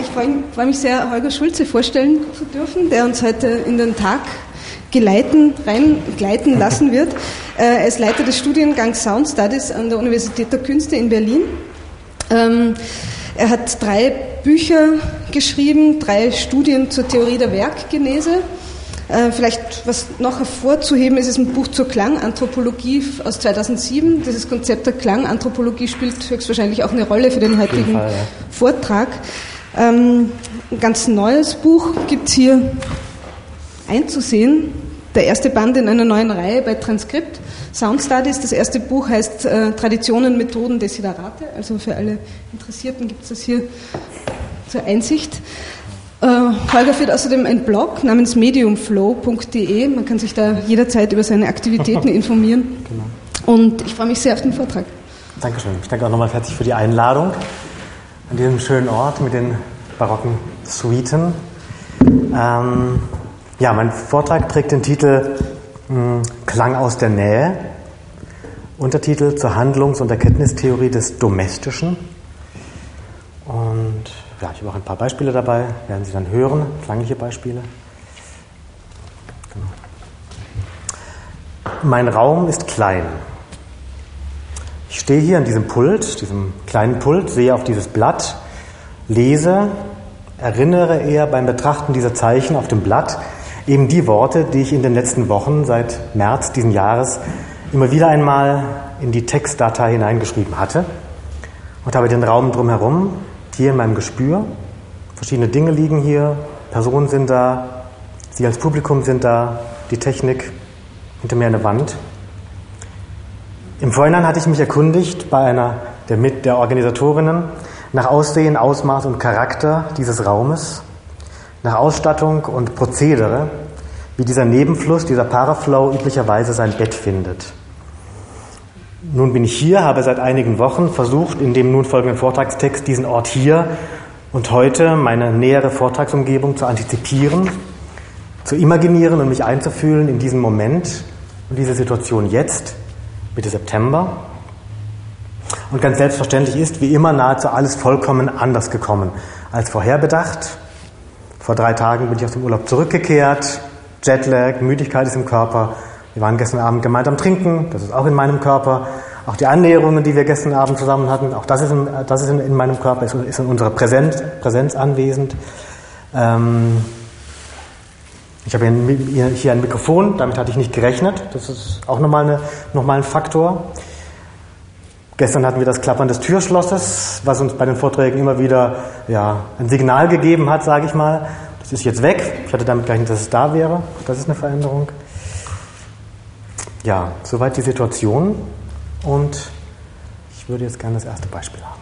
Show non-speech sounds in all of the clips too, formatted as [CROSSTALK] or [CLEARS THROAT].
Ich freue mich sehr, Holger Schulze vorstellen zu dürfen, der uns heute in den Tag geleiten, reingleiten lassen wird. Äh, er ist Leiter des Studiengangs Sound Studies an der Universität der Künste in Berlin. Ähm, er hat drei Bücher geschrieben, drei Studien zur Theorie der Werkgenese. Äh, vielleicht was noch hervorzuheben ist, ist ein Buch zur Klanganthropologie aus 2007. Dieses Konzept der Klanganthropologie spielt höchstwahrscheinlich auch eine Rolle für den heutigen Fall, ja. Vortrag. Ähm, ein ganz neues Buch gibt es hier einzusehen. Der erste Band in einer neuen Reihe bei Transkript. Sound Studies, das erste Buch heißt äh, Traditionen, Methoden, Desiderate. Also für alle Interessierten gibt es das hier zur Einsicht. Äh, Holger führt außerdem einen Blog namens mediumflow.de. Man kann sich da jederzeit über seine Aktivitäten [LAUGHS] informieren. Genau. Und ich freue mich sehr auf den Vortrag. Dankeschön. Ich danke auch nochmal herzlich für die Einladung an diesem schönen Ort mit den barocken Suiten. Ähm, ja, mein Vortrag trägt den Titel hm, Klang aus der Nähe. Untertitel zur Handlungs- und Erkenntnistheorie des Domestischen. Und ja, ich habe auch ein paar Beispiele dabei, werden Sie dann hören, klangliche Beispiele. Genau. Mein Raum ist klein. Ich stehe hier an diesem Pult, diesem kleinen Pult, sehe auf dieses Blatt, lese, erinnere eher beim Betrachten dieser Zeichen auf dem Blatt eben die Worte, die ich in den letzten Wochen seit März diesen Jahres immer wieder einmal in die Textdatei hineingeschrieben hatte und habe den Raum drumherum, hier in meinem Gespür, verschiedene Dinge liegen hier, Personen sind da, Sie als Publikum sind da, die Technik, hinter mir eine Wand im Vorhinein hatte ich mich erkundigt bei einer der, mit der Organisatorinnen nach Aussehen, Ausmaß und Charakter dieses Raumes, nach Ausstattung und Prozedere, wie dieser Nebenfluss, dieser Paraflow üblicherweise sein Bett findet. Nun bin ich hier, habe seit einigen Wochen versucht, in dem nun folgenden Vortragstext diesen Ort hier und heute meine nähere Vortragsumgebung zu antizipieren, zu imaginieren und mich einzufühlen in diesen Moment und diese Situation jetzt, Mitte September. Und ganz selbstverständlich ist wie immer nahezu alles vollkommen anders gekommen als vorherbedacht. Vor drei Tagen bin ich aus dem Urlaub zurückgekehrt. Jetlag, Müdigkeit ist im Körper. Wir waren gestern Abend gemeinsam trinken, das ist auch in meinem Körper. Auch die Annäherungen, die wir gestern Abend zusammen hatten, auch das ist in, das ist in, in meinem Körper, ist, ist in unserer Präsenz, Präsenz anwesend. Ähm, ich habe hier ein Mikrofon, damit hatte ich nicht gerechnet. Das ist auch nochmal, eine, nochmal ein Faktor. Gestern hatten wir das Klappern des Türschlosses, was uns bei den Vorträgen immer wieder ja, ein Signal gegeben hat, sage ich mal. Das ist jetzt weg. Ich hatte damit gerechnet, dass es da wäre. Das ist eine Veränderung. Ja, soweit die Situation. Und ich würde jetzt gerne das erste Beispiel haben.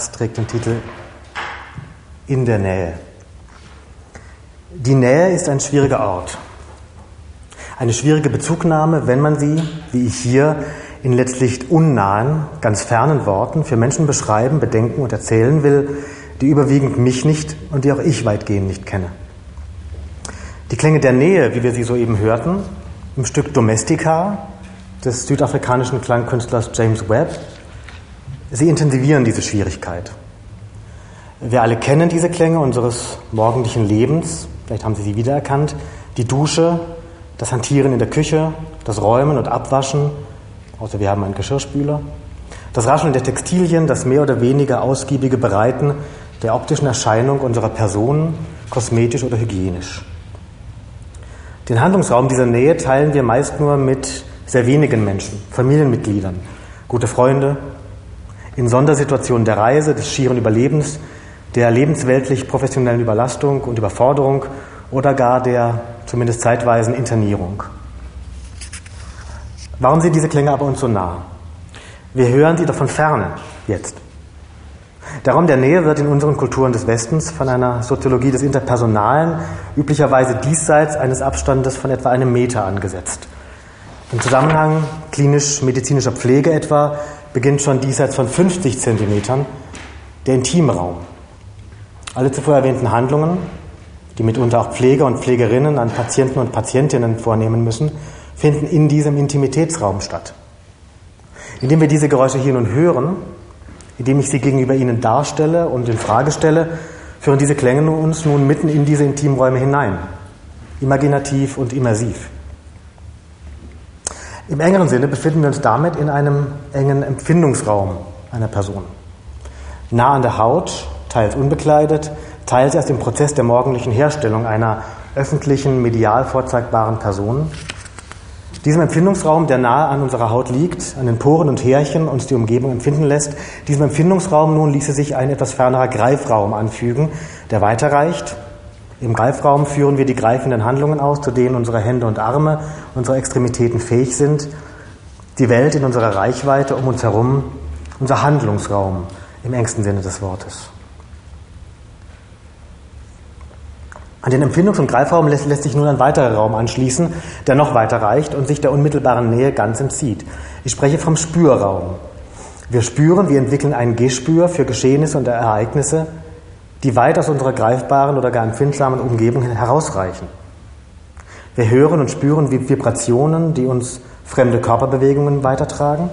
Vortrags trägt den Titel In der Nähe. Die Nähe ist ein schwieriger Ort. Eine schwierige Bezugnahme, wenn man sie, wie ich hier, in letztlich unnahen, ganz fernen Worten für Menschen beschreiben, bedenken und erzählen will, die überwiegend mich nicht und die auch ich weitgehend nicht kenne. Die Klänge der Nähe, wie wir sie soeben hörten, im Stück Domestica des südafrikanischen Klangkünstlers James Webb, Sie intensivieren diese Schwierigkeit. Wir alle kennen diese Klänge unseres morgendlichen Lebens, vielleicht haben Sie sie wiedererkannt, die Dusche, das Hantieren in der Küche, das Räumen und Abwaschen, außer wir haben einen Geschirrspüler, das Rascheln der Textilien, das mehr oder weniger ausgiebige Bereiten der optischen Erscheinung unserer Person, kosmetisch oder hygienisch. Den Handlungsraum dieser Nähe teilen wir meist nur mit sehr wenigen Menschen, Familienmitgliedern, gute Freunde, in Sondersituationen der Reise, des schieren Überlebens, der lebensweltlich professionellen Überlastung und Überforderung oder gar der zumindest zeitweisen Internierung. Warum sind diese Klänge aber uns so nah? Wir hören sie doch von ferne jetzt. Der Raum der Nähe wird in unseren Kulturen des Westens von einer Soziologie des Interpersonalen üblicherweise diesseits eines Abstandes von etwa einem Meter angesetzt. Im Zusammenhang klinisch-medizinischer Pflege etwa beginnt schon diesseits von 50 Zentimetern der Intimraum. Alle zuvor erwähnten Handlungen, die mitunter auch Pfleger und Pflegerinnen an Patienten und Patientinnen vornehmen müssen, finden in diesem Intimitätsraum statt. Indem wir diese Geräusche hier nun hören, indem ich sie gegenüber Ihnen darstelle und in Frage stelle, führen diese Klänge uns nun mitten in diese Intimräume hinein, imaginativ und immersiv. Im engeren Sinne befinden wir uns damit in einem engen Empfindungsraum einer Person. Nah an der Haut, teils unbekleidet, teils erst im Prozess der morgendlichen Herstellung einer öffentlichen, medial vorzeigbaren Person. Diesem Empfindungsraum, der nahe an unserer Haut liegt, an den Poren und Härchen uns die Umgebung empfinden lässt, diesem Empfindungsraum nun ließe sich ein etwas fernerer Greifraum anfügen, der weiterreicht im Greifraum führen wir die greifenden Handlungen aus, zu denen unsere Hände und Arme, unsere Extremitäten fähig sind. Die Welt in unserer Reichweite um uns herum, unser Handlungsraum im engsten Sinne des Wortes. An den Empfindungs- und Greifraum lässt, lässt, sich nun ein weiterer Raum anschließen, der noch weiter reicht und sich der unmittelbaren Nähe ganz entzieht. Ich spreche vom Spürraum. Wir spüren, wir entwickeln ein Gespür für Geschehnisse und Ereignisse, die weit aus unserer greifbaren oder gar empfindsamen Umgebung herausreichen. Wir hören und spüren Vibrationen, die uns fremde Körperbewegungen weitertragen.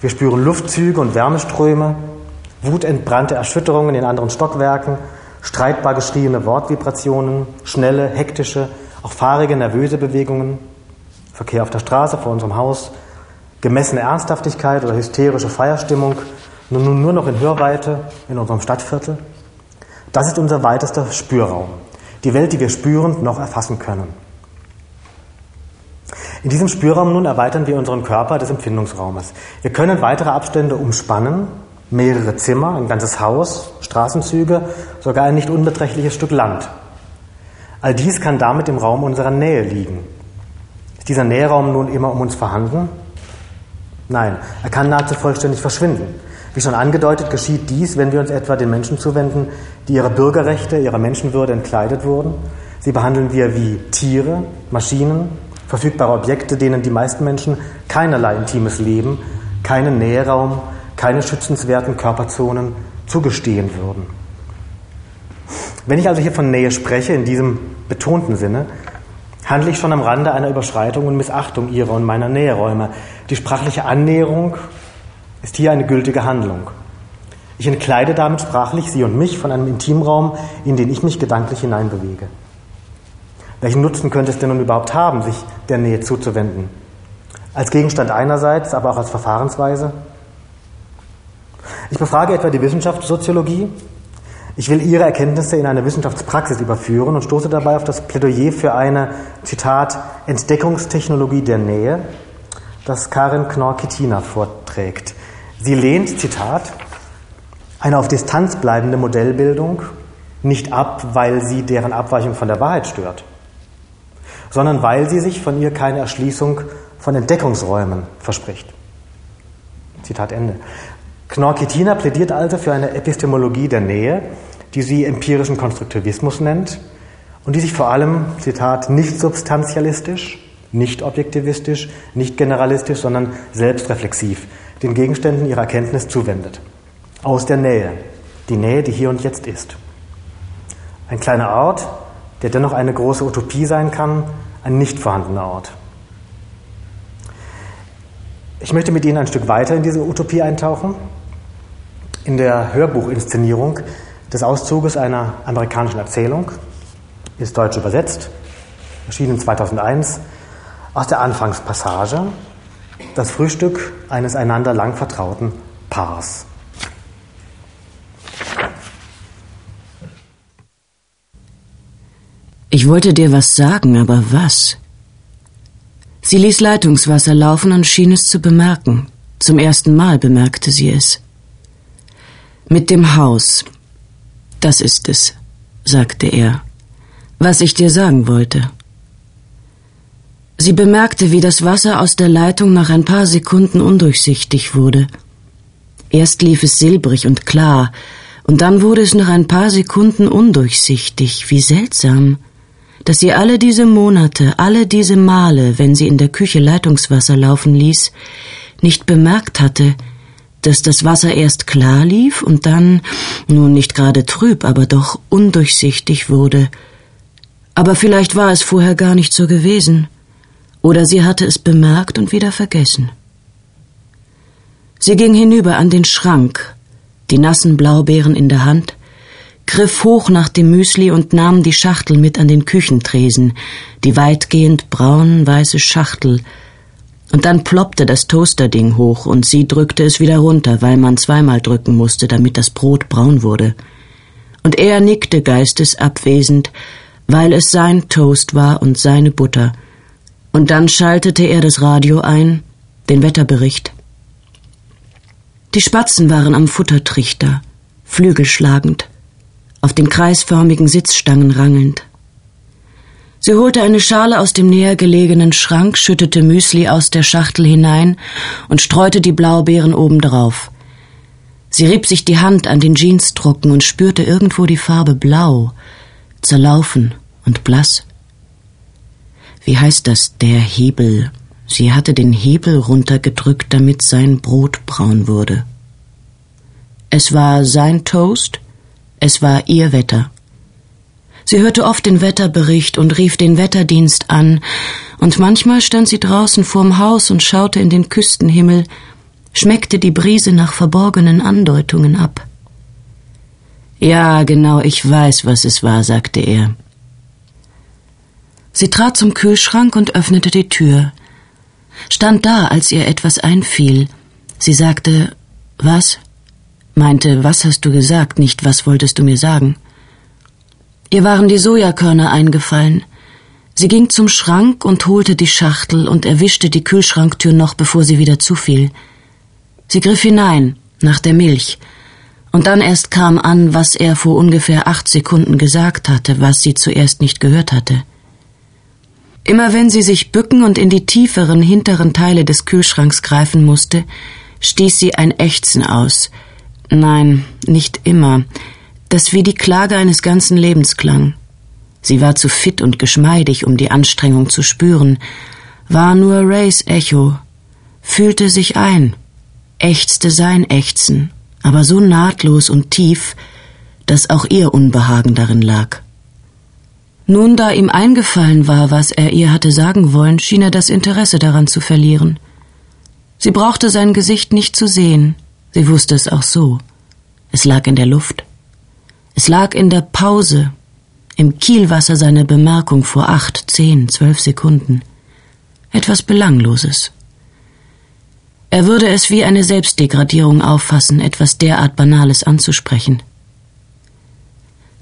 Wir spüren Luftzüge und Wärmeströme, wutentbrannte Erschütterungen in anderen Stockwerken, streitbar geschriebene Wortvibrationen, schnelle, hektische, auch fahrige, nervöse Bewegungen, Verkehr auf der Straße vor unserem Haus, gemessene Ernsthaftigkeit oder hysterische Feierstimmung, nun nur noch in Hörweite in unserem Stadtviertel. Das ist unser weitester Spürraum, die Welt, die wir spürend noch erfassen können. In diesem Spürraum nun erweitern wir unseren Körper des Empfindungsraumes. Wir können weitere Abstände umspannen, mehrere Zimmer, ein ganzes Haus, Straßenzüge, sogar ein nicht unbeträchtliches Stück Land. All dies kann damit im Raum unserer Nähe liegen. Ist dieser Nähraum nun immer um uns vorhanden? Nein, er kann nahezu vollständig verschwinden. Wie schon angedeutet, geschieht dies, wenn wir uns etwa den Menschen zuwenden, die ihrer Bürgerrechte, ihrer Menschenwürde entkleidet wurden. Sie behandeln wir wie Tiere, Maschinen, verfügbare Objekte, denen die meisten Menschen keinerlei intimes Leben, keinen Nähraum, keine schützenswerten Körperzonen zugestehen würden. Wenn ich also hier von Nähe spreche, in diesem betonten Sinne, handle ich schon am Rande einer Überschreitung und Missachtung ihrer und meiner Näheräume. Die sprachliche Annäherung ist hier eine gültige Handlung. Ich entkleide damit sprachlich Sie und mich von einem Intimraum, in den ich mich gedanklich hineinbewege. Welchen Nutzen könnte es denn nun überhaupt haben, sich der Nähe zuzuwenden? Als Gegenstand einerseits, aber auch als Verfahrensweise? Ich befrage etwa die Wissenschaftssoziologie. Ich will ihre Erkenntnisse in eine Wissenschaftspraxis überführen und stoße dabei auf das Plädoyer für eine, Zitat, Entdeckungstechnologie der Nähe, das Karin Knorr-Kittina vorträgt. Sie lehnt, Zitat, eine auf Distanz bleibende Modellbildung nicht ab, weil sie deren Abweichung von der Wahrheit stört, sondern weil sie sich von ihr keine Erschließung von Entdeckungsräumen verspricht. Zitat Ende. Knorr-Kittina plädiert also für eine Epistemologie der Nähe, die sie empirischen Konstruktivismus nennt und die sich vor allem, Zitat, nicht substantialistisch, nicht objektivistisch, nicht generalistisch, sondern selbstreflexiv den Gegenständen ihrer Erkenntnis zuwendet. Aus der Nähe, die Nähe, die hier und jetzt ist. Ein kleiner Ort, der dennoch eine große Utopie sein kann, ein nicht vorhandener Ort. Ich möchte mit Ihnen ein Stück weiter in diese Utopie eintauchen. In der Hörbuchinszenierung des Auszuges einer amerikanischen Erzählung, ist deutsch übersetzt, erschienen 2001, aus der Anfangspassage, das Frühstück eines einander lang vertrauten Paars. Ich wollte dir was sagen, aber was? Sie ließ Leitungswasser laufen und schien es zu bemerken. Zum ersten Mal bemerkte sie es. Mit dem Haus. Das ist es, sagte er, was ich dir sagen wollte. Sie bemerkte, wie das Wasser aus der Leitung nach ein paar Sekunden undurchsichtig wurde. Erst lief es silbrig und klar, und dann wurde es nach ein paar Sekunden undurchsichtig. Wie seltsam dass sie alle diese Monate, alle diese Male, wenn sie in der Küche Leitungswasser laufen ließ, nicht bemerkt hatte, dass das Wasser erst klar lief und dann, nun nicht gerade trüb, aber doch undurchsichtig wurde. Aber vielleicht war es vorher gar nicht so gewesen, oder sie hatte es bemerkt und wieder vergessen. Sie ging hinüber an den Schrank, die nassen Blaubeeren in der Hand, griff hoch nach dem Müsli und nahm die Schachtel mit an den Küchentresen, die weitgehend braun-weiße Schachtel, und dann ploppte das Toasterding hoch und sie drückte es wieder runter, weil man zweimal drücken musste, damit das Brot braun wurde. Und er nickte geistesabwesend, weil es sein Toast war und seine Butter. Und dann schaltete er das Radio ein, den Wetterbericht. Die Spatzen waren am Futtertrichter, flügelschlagend auf den kreisförmigen Sitzstangen rangelnd. Sie holte eine Schale aus dem näher gelegenen Schrank, schüttete Müsli aus der Schachtel hinein und streute die Blaubeeren obendrauf. Sie rieb sich die Hand an den Jeansdrucken und spürte irgendwo die Farbe blau, zerlaufen und blass. Wie heißt das, der Hebel? Sie hatte den Hebel runtergedrückt, damit sein Brot braun wurde. Es war sein Toast, es war ihr Wetter. Sie hörte oft den Wetterbericht und rief den Wetterdienst an, und manchmal stand sie draußen vorm Haus und schaute in den Küstenhimmel, schmeckte die Brise nach verborgenen Andeutungen ab. Ja, genau, ich weiß, was es war, sagte er. Sie trat zum Kühlschrank und öffnete die Tür, stand da, als ihr etwas einfiel. Sie sagte Was? meinte, was hast du gesagt, nicht was wolltest du mir sagen? Ihr waren die Sojakörner eingefallen. Sie ging zum Schrank und holte die Schachtel und erwischte die Kühlschranktür noch, bevor sie wieder zufiel. Sie griff hinein, nach der Milch, und dann erst kam an, was er vor ungefähr acht Sekunden gesagt hatte, was sie zuerst nicht gehört hatte. Immer wenn sie sich bücken und in die tieferen, hinteren Teile des Kühlschranks greifen musste, stieß sie ein Ächzen aus. Nein, nicht immer das wie die Klage eines ganzen Lebens klang. Sie war zu fit und geschmeidig, um die Anstrengung zu spüren, war nur Rays Echo, fühlte sich ein, ächzte sein Ächzen, aber so nahtlos und tief, dass auch ihr Unbehagen darin lag. Nun, da ihm eingefallen war, was er ihr hatte sagen wollen, schien er das Interesse daran zu verlieren. Sie brauchte sein Gesicht nicht zu sehen, sie wusste es auch so. Es lag in der Luft. Es lag in der Pause, im Kielwasser seiner Bemerkung vor acht, zehn, zwölf Sekunden. Etwas Belangloses. Er würde es wie eine Selbstdegradierung auffassen, etwas derart Banales anzusprechen.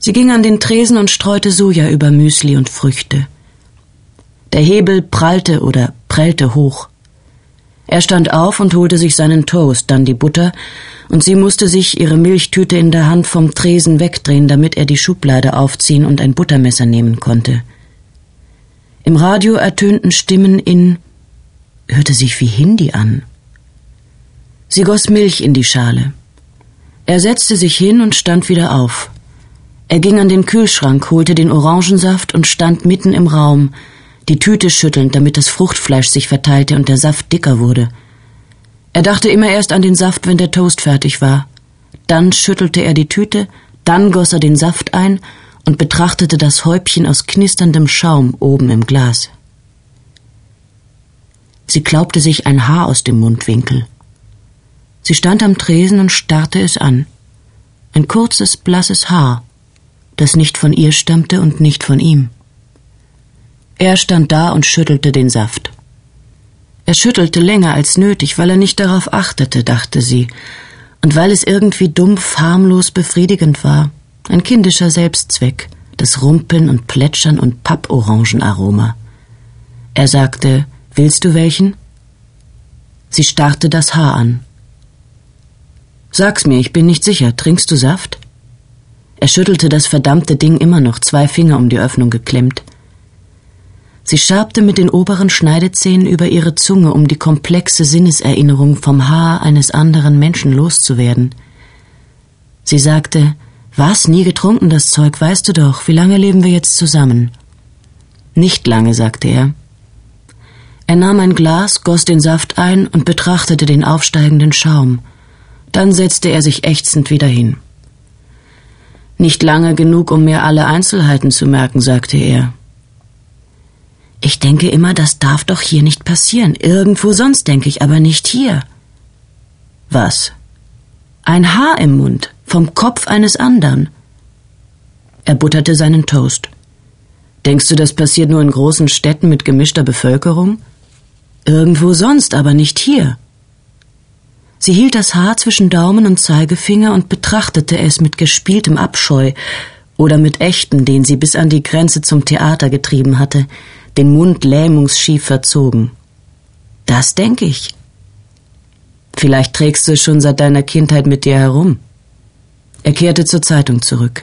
Sie ging an den Tresen und streute Soja über Müsli und Früchte. Der Hebel prallte oder prellte hoch. Er stand auf und holte sich seinen Toast, dann die Butter, und sie musste sich ihre Milchtüte in der Hand vom Tresen wegdrehen, damit er die Schublade aufziehen und ein Buttermesser nehmen konnte. Im Radio ertönten Stimmen in hörte sich wie Hindi an. Sie goss Milch in die Schale. Er setzte sich hin und stand wieder auf. Er ging an den Kühlschrank, holte den Orangensaft und stand mitten im Raum, die Tüte schüttelnd, damit das Fruchtfleisch sich verteilte und der Saft dicker wurde. Er dachte immer erst an den Saft, wenn der Toast fertig war. Dann schüttelte er die Tüte, dann goss er den Saft ein und betrachtete das Häubchen aus knisterndem Schaum oben im Glas. Sie klaubte sich ein Haar aus dem Mundwinkel. Sie stand am Tresen und starrte es an. Ein kurzes, blasses Haar, das nicht von ihr stammte und nicht von ihm. Er stand da und schüttelte den Saft. Er schüttelte länger als nötig, weil er nicht darauf achtete, dachte sie, und weil es irgendwie dumpf, harmlos befriedigend war. Ein kindischer Selbstzweck, das Rumpeln und Plätschern und Papporangenaroma. Er sagte, Willst du welchen? Sie starrte das Haar an. Sag's mir, ich bin nicht sicher. Trinkst du Saft? Er schüttelte das verdammte Ding immer noch, zwei Finger um die Öffnung geklemmt. Sie schabte mit den oberen Schneidezähnen über ihre Zunge, um die komplexe Sinneserinnerung vom Haar eines anderen Menschen loszuwerden. Sie sagte, was, nie getrunken das Zeug, weißt du doch, wie lange leben wir jetzt zusammen? Nicht lange, sagte er. Er nahm ein Glas, goss den Saft ein und betrachtete den aufsteigenden Schaum. Dann setzte er sich ächzend wieder hin. Nicht lange genug, um mir alle Einzelheiten zu merken, sagte er. Ich denke immer, das darf doch hier nicht passieren. Irgendwo sonst denke ich, aber nicht hier. Was? Ein Haar im Mund, vom Kopf eines anderen. Er butterte seinen Toast. Denkst du, das passiert nur in großen Städten mit gemischter Bevölkerung? Irgendwo sonst, aber nicht hier. Sie hielt das Haar zwischen Daumen und Zeigefinger und betrachtete es mit gespieltem Abscheu oder mit echten, den sie bis an die Grenze zum Theater getrieben hatte, den Mund lähmungsschief verzogen. Das denke ich. Vielleicht trägst du es schon seit deiner Kindheit mit dir herum. Er kehrte zur Zeitung zurück.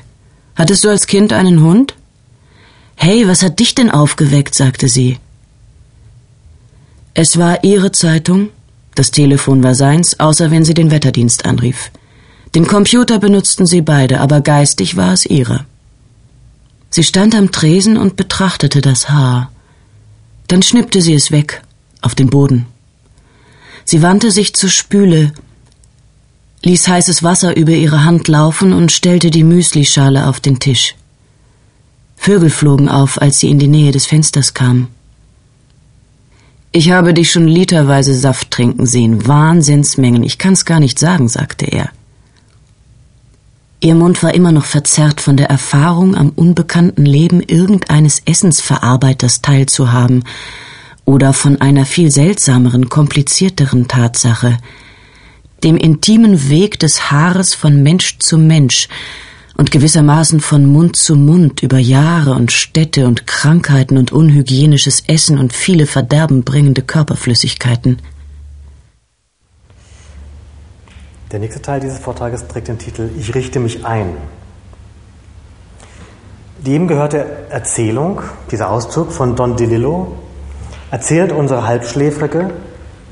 Hattest du als Kind einen Hund? Hey, was hat dich denn aufgeweckt? sagte sie. Es war ihre Zeitung, das Telefon war seins, außer wenn sie den Wetterdienst anrief. Den Computer benutzten sie beide, aber geistig war es ihre. Sie stand am Tresen und betrachtete das Haar. Dann schnippte sie es weg, auf den Boden. Sie wandte sich zur Spüle, ließ heißes Wasser über ihre Hand laufen und stellte die Müslischale auf den Tisch. Vögel flogen auf, als sie in die Nähe des Fensters kam. Ich habe dich schon literweise Saft trinken sehen, Wahnsinnsmengen, ich kann's gar nicht sagen, sagte er. Ihr Mund war immer noch verzerrt von der Erfahrung, am unbekannten Leben irgendeines Essensverarbeiters teilzuhaben oder von einer viel seltsameren, komplizierteren Tatsache, dem intimen Weg des Haares von Mensch zu Mensch und gewissermaßen von Mund zu Mund über Jahre und Städte und Krankheiten und unhygienisches Essen und viele verderbenbringende Körperflüssigkeiten. Der nächste Teil dieses Vortrages trägt den Titel Ich richte mich ein. Dem gehört der Erzählung, dieser Auszug von Don DeLillo, erzählt unsere halbschläfrige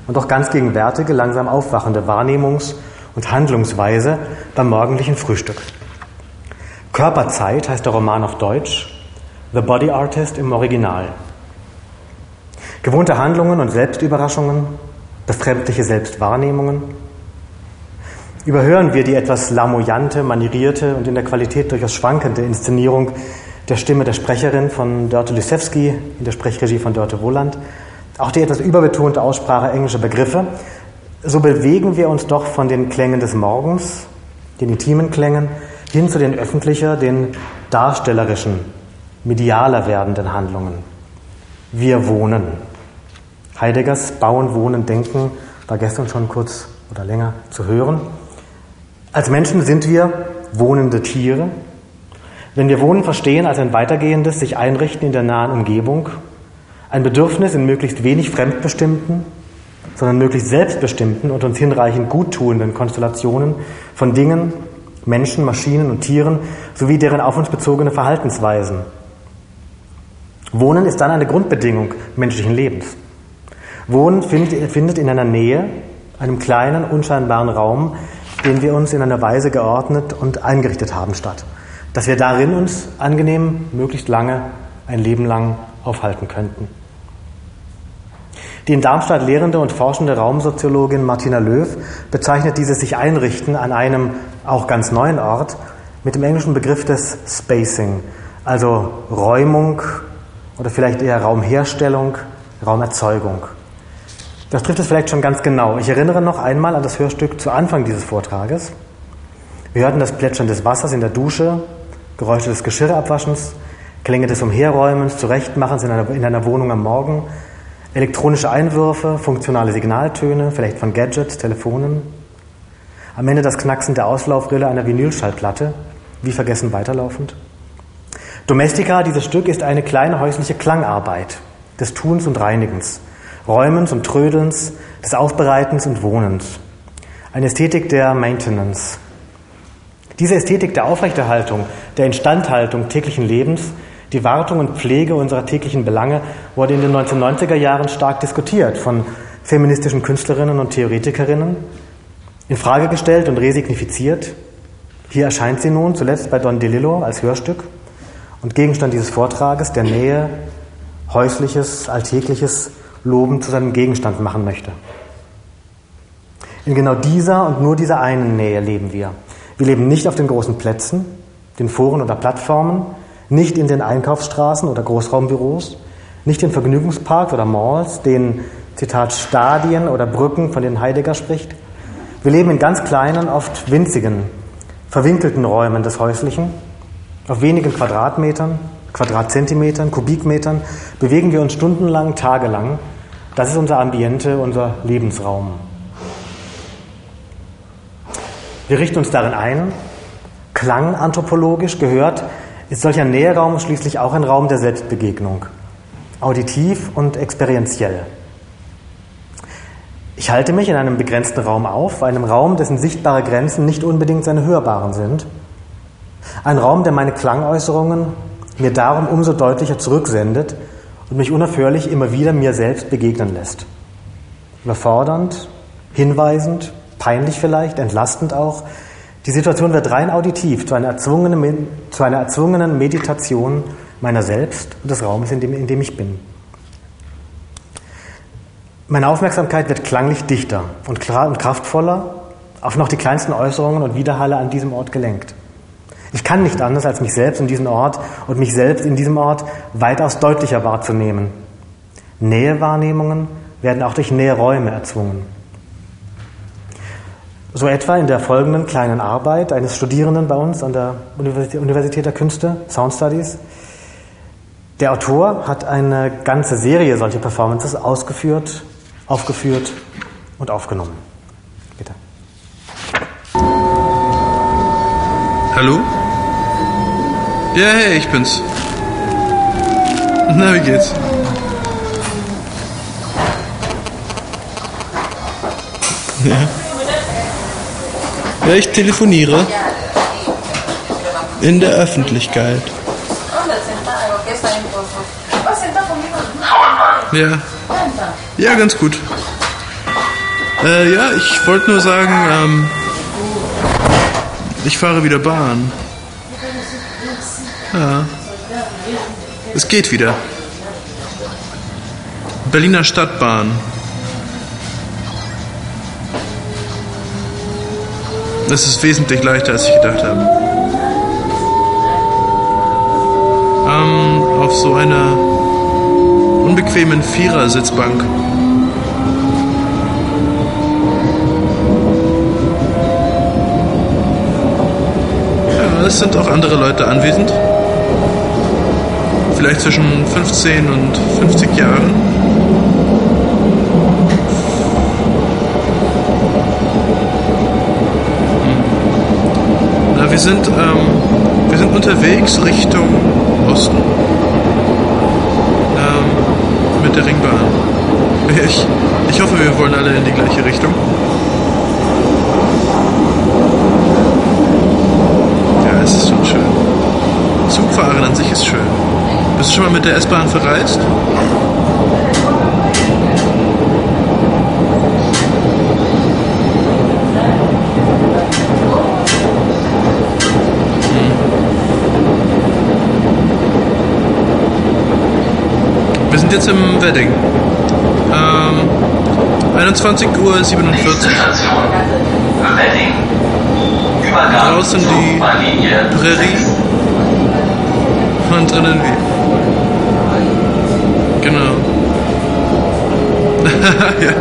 und doch ganz gegenwärtige, langsam aufwachende Wahrnehmungs- und Handlungsweise beim morgendlichen Frühstück. Körperzeit heißt der Roman auf Deutsch, The Body Artist im Original. Gewohnte Handlungen und Selbstüberraschungen, befremdliche Selbstwahrnehmungen, überhören wir die etwas lamoyante, manierierte und in der Qualität durchaus schwankende Inszenierung der Stimme der Sprecherin von Dörte Lysewski in der Sprechregie von Dörte Wohland, auch die etwas überbetonte Aussprache englischer Begriffe, so bewegen wir uns doch von den Klängen des Morgens, den intimen Klängen, hin zu den öffentlicher, den darstellerischen, medialer werdenden Handlungen. Wir wohnen. Heideggers Bauen, Wohnen, Denken war gestern schon kurz oder länger zu hören. Als Menschen sind wir wohnende Tiere. Wenn wir Wohnen verstehen als ein weitergehendes sich einrichten in der nahen Umgebung, ein Bedürfnis in möglichst wenig fremdbestimmten, sondern möglichst selbstbestimmten und uns hinreichend guttuenden Konstellationen von Dingen, Menschen, Maschinen und Tieren sowie deren auf uns bezogene Verhaltensweisen. Wohnen ist dann eine Grundbedingung menschlichen Lebens. Wohnen findet in einer Nähe, einem kleinen, unscheinbaren Raum, den wir uns in einer Weise geordnet und eingerichtet haben, statt. Dass wir darin uns angenehm, möglichst lange, ein Leben lang aufhalten könnten. Die in Darmstadt lehrende und forschende Raumsoziologin Martina Löw bezeichnet dieses sich einrichten an einem auch ganz neuen Ort mit dem englischen Begriff des Spacing, also Räumung oder vielleicht eher Raumherstellung, Raumerzeugung. Das trifft es vielleicht schon ganz genau. Ich erinnere noch einmal an das Hörstück zu Anfang dieses Vortrages. Wir hörten das Plätschern des Wassers in der Dusche, Geräusche des Geschirrabwaschens, Klänge des Umherräumens, Zurechtmachens in einer, in einer Wohnung am Morgen, elektronische Einwürfe, funktionale Signaltöne, vielleicht von Gadgets, Telefonen. Am Ende das Knacksen der Auslaufrille einer Vinylschallplatte, wie vergessen weiterlaufend. Domestica, dieses Stück, ist eine kleine häusliche Klangarbeit des Tuns und Reinigens. Räumens und Trödelns, des Aufbereitens und Wohnens. Eine Ästhetik der Maintenance. Diese Ästhetik der Aufrechterhaltung, der Instandhaltung täglichen Lebens, die Wartung und Pflege unserer täglichen Belange wurde in den 1990er Jahren stark diskutiert von feministischen Künstlerinnen und Theoretikerinnen, in Frage gestellt und resignifiziert. Hier erscheint sie nun zuletzt bei Don DeLillo als Hörstück und Gegenstand dieses Vortrages der Nähe, häusliches, alltägliches Loben zu seinem Gegenstand machen möchte. In genau dieser und nur dieser einen Nähe leben wir. Wir leben nicht auf den großen Plätzen, den Foren oder Plattformen, nicht in den Einkaufsstraßen oder Großraumbüros, nicht in Vergnügungsparks oder Malls, den Zitat Stadien oder Brücken, von denen Heidegger spricht. Wir leben in ganz kleinen, oft winzigen, verwinkelten Räumen des Häuslichen. Auf wenigen Quadratmetern, Quadratzentimetern, Kubikmetern bewegen wir uns stundenlang, tagelang das ist unser Ambiente, unser Lebensraum. Wir richten uns darin ein. Klanganthropologisch gehört, ist solcher Näheraum schließlich auch ein Raum der Selbstbegegnung. Auditiv und experientiell. Ich halte mich in einem begrenzten Raum auf, einem Raum, dessen sichtbare Grenzen nicht unbedingt seine hörbaren sind. Ein Raum, der meine Klangäußerungen mir darum umso deutlicher zurücksendet, und mich unaufhörlich immer wieder mir selbst begegnen lässt. Überfordernd, hinweisend, peinlich vielleicht, entlastend auch. Die Situation wird rein auditiv zu einer erzwungenen, zu einer erzwungenen Meditation meiner selbst und des Raumes, in dem, in dem ich bin. Meine Aufmerksamkeit wird klanglich dichter und kraftvoller auf noch die kleinsten Äußerungen und Widerhalle an diesem Ort gelenkt. Ich kann nicht anders, als mich selbst in diesem Ort und mich selbst in diesem Ort weitaus deutlicher wahrzunehmen. Nähewahrnehmungen werden auch durch Nähräume erzwungen. So etwa in der folgenden kleinen Arbeit eines Studierenden bei uns an der Universität der Künste, Sound Studies. Der Autor hat eine ganze Serie solcher Performances ausgeführt, aufgeführt und aufgenommen. Bitte. Hallo? Ja, hey, ich bin's. Na, wie geht's? Ja. Ja, ich telefoniere. In der Öffentlichkeit. Ja. Ja, ganz gut. Äh, ja, ich wollte nur sagen, ähm, ich fahre wieder Bahn. Ja. Es geht wieder. Berliner Stadtbahn. Das ist wesentlich leichter, als ich gedacht habe. Ähm, auf so einer unbequemen Vierersitzbank. Ja, es sind auch andere Leute anwesend. Vielleicht zwischen 15 und 50 Jahren. Wir sind, ähm, wir sind unterwegs Richtung Osten. Ähm, mit der Ringbahn. [LAUGHS] Ich, ich hoffe, wir wollen alle in die gleiche Richtung. Ja, es ist schon schön. Zugfahren an sich ist schön. Bist du schon mal mit der S-Bahn verreist? Sind jetzt im Wedding. Ähm, 21.47 Uhr. Draußen die Prärie und drinnen wie. Genau. [LAUGHS] ja.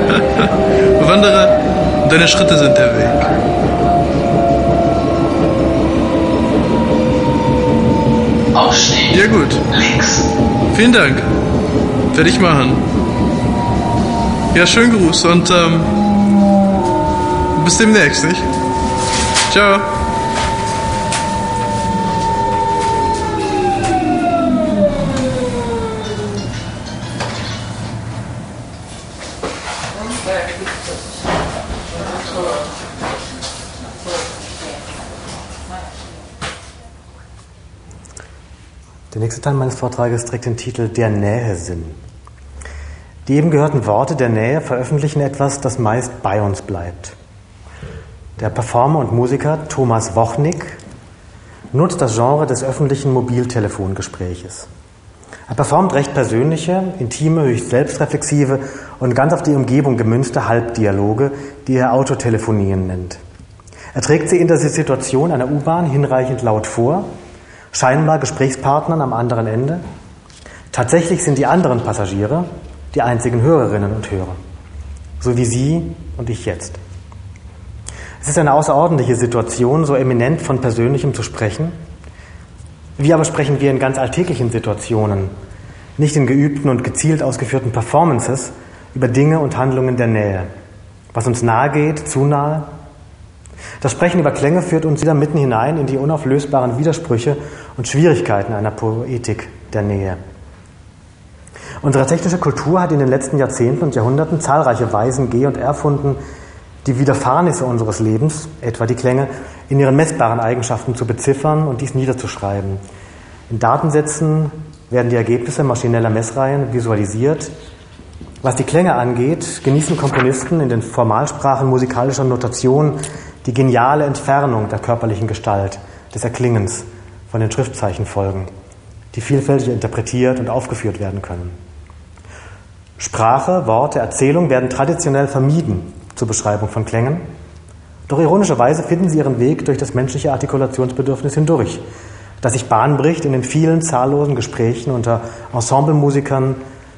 Wanderer, deine Schritte sind der Weg. Aufstehen. Ja gut. Links. Vielen Dank. Werde ich machen. Ja, schönen Gruß und ähm, bis demnächst, nicht? Ciao. Der nächste Teil meines Vortrages trägt den Titel Der Nähesinn. Die eben gehörten Worte der Nähe veröffentlichen etwas, das meist bei uns bleibt. Der Performer und Musiker Thomas Wochnick nutzt das Genre des öffentlichen Mobiltelefongespräches. Er performt recht persönliche, intime, höchst selbstreflexive und ganz auf die Umgebung gemünzte Halbdialoge, die er Autotelefonien nennt. Er trägt sie in der Situation einer U-Bahn hinreichend laut vor, scheinbar Gesprächspartnern am anderen Ende. Tatsächlich sind die anderen Passagiere, die einzigen Hörerinnen und Hörer. So wie Sie und ich jetzt. Es ist eine außerordentliche Situation, so eminent von Persönlichem zu sprechen. Wie aber sprechen wir in ganz alltäglichen Situationen, nicht in geübten und gezielt ausgeführten Performances über Dinge und Handlungen der Nähe, was uns nahe geht, zu nahe? Das Sprechen über Klänge führt uns wieder mitten hinein in die unauflösbaren Widersprüche und Schwierigkeiten einer Poetik der Nähe. Unsere technische Kultur hat in den letzten Jahrzehnten und Jahrhunderten zahlreiche Weisen G und erfunden, die Widerfahrnisse unseres Lebens, etwa die Klänge, in ihren messbaren Eigenschaften zu beziffern und dies niederzuschreiben. In Datensätzen werden die Ergebnisse maschineller Messreihen visualisiert. Was die Klänge angeht, genießen Komponisten in den Formalsprachen musikalischer Notation die geniale Entfernung der körperlichen Gestalt, des Erklingens von den Schriftzeichen Schriftzeichenfolgen, die vielfältig interpretiert und aufgeführt werden können. Sprache, Worte, Erzählung werden traditionell vermieden zur Beschreibung von Klängen. Doch ironischerweise finden sie ihren Weg durch das menschliche Artikulationsbedürfnis hindurch, das sich Bahn bricht in den vielen zahllosen Gesprächen unter Ensemblemusikern,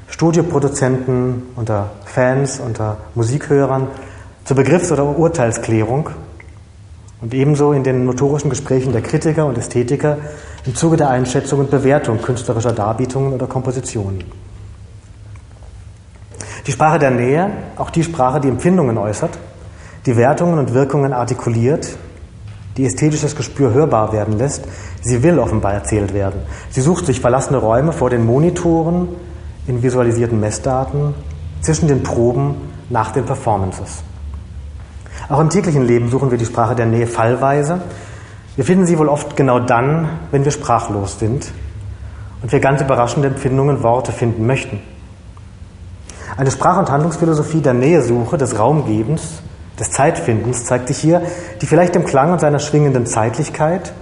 Studioproduzenten, unter Fans, unter Musikhörern zur Begriffs- oder Urteilsklärung und ebenso in den notorischen Gesprächen der Kritiker und Ästhetiker im Zuge der Einschätzung und Bewertung künstlerischer Darbietungen oder Kompositionen. Die Sprache der Nähe, auch die Sprache, die Empfindungen äußert, die Wertungen und Wirkungen artikuliert, die ästhetisches Gespür hörbar werden lässt, sie will offenbar erzählt werden. Sie sucht sich verlassene Räume vor den Monitoren, in visualisierten Messdaten, zwischen den Proben, nach den Performances. Auch im täglichen Leben suchen wir die Sprache der Nähe fallweise. Wir finden sie wohl oft genau dann, wenn wir sprachlos sind und wir ganz überraschende Empfindungen, Worte finden möchten. Eine Sprach- und Handlungsphilosophie der Nähesuche, des Raumgebens, des Zeitfindens zeigt sich hier, die vielleicht dem Klang und seiner schwingenden Zeitlichkeit,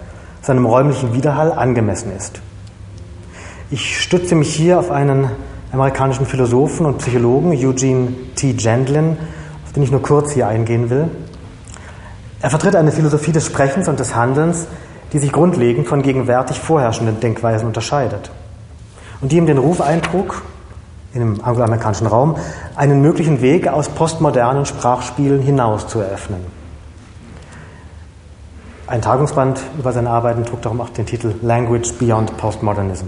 seinem räumlichen Widerhall angemessen ist. Ich stütze mich hier auf einen amerikanischen Philosophen und Psychologen, Eugene T. Gendlin, den ich nur kurz hier eingehen will. Er vertritt eine Philosophie des Sprechens und des Handelns, die sich grundlegend von gegenwärtig vorherrschenden Denkweisen unterscheidet und die ihm den Ruf eintrug, im angloamerikanischen Raum, einen möglichen Weg aus postmodernen Sprachspielen hinaus zu eröffnen. Ein Tagungsband über seine Arbeiten trug darum auch den Titel Language Beyond Postmodernism.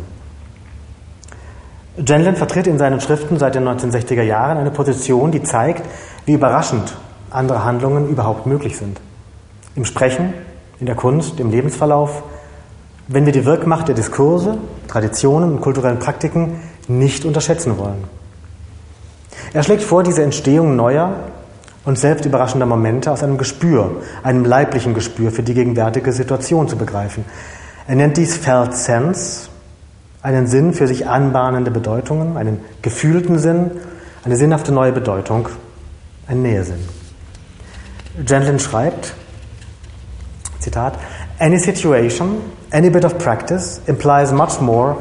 Genlin vertritt in seinen Schriften seit den 1960er Jahren eine Position, die zeigt, wie überraschend andere Handlungen überhaupt möglich sind. Im Sprechen, in der Kunst, im Lebensverlauf, wenn wir die Wirkmacht der Diskurse, Traditionen und kulturellen Praktiken nicht unterschätzen wollen. Er schlägt vor, diese Entstehung neuer und selbst überraschender Momente aus einem Gespür, einem leiblichen Gespür für die gegenwärtige Situation zu begreifen. Er nennt dies Felt Sense, einen Sinn für sich anbahnende Bedeutungen, einen gefühlten Sinn, eine sinnhafte neue Bedeutung ein Nähesinn. Gentlin schreibt, Zitat, Any situation, any bit of practice implies much more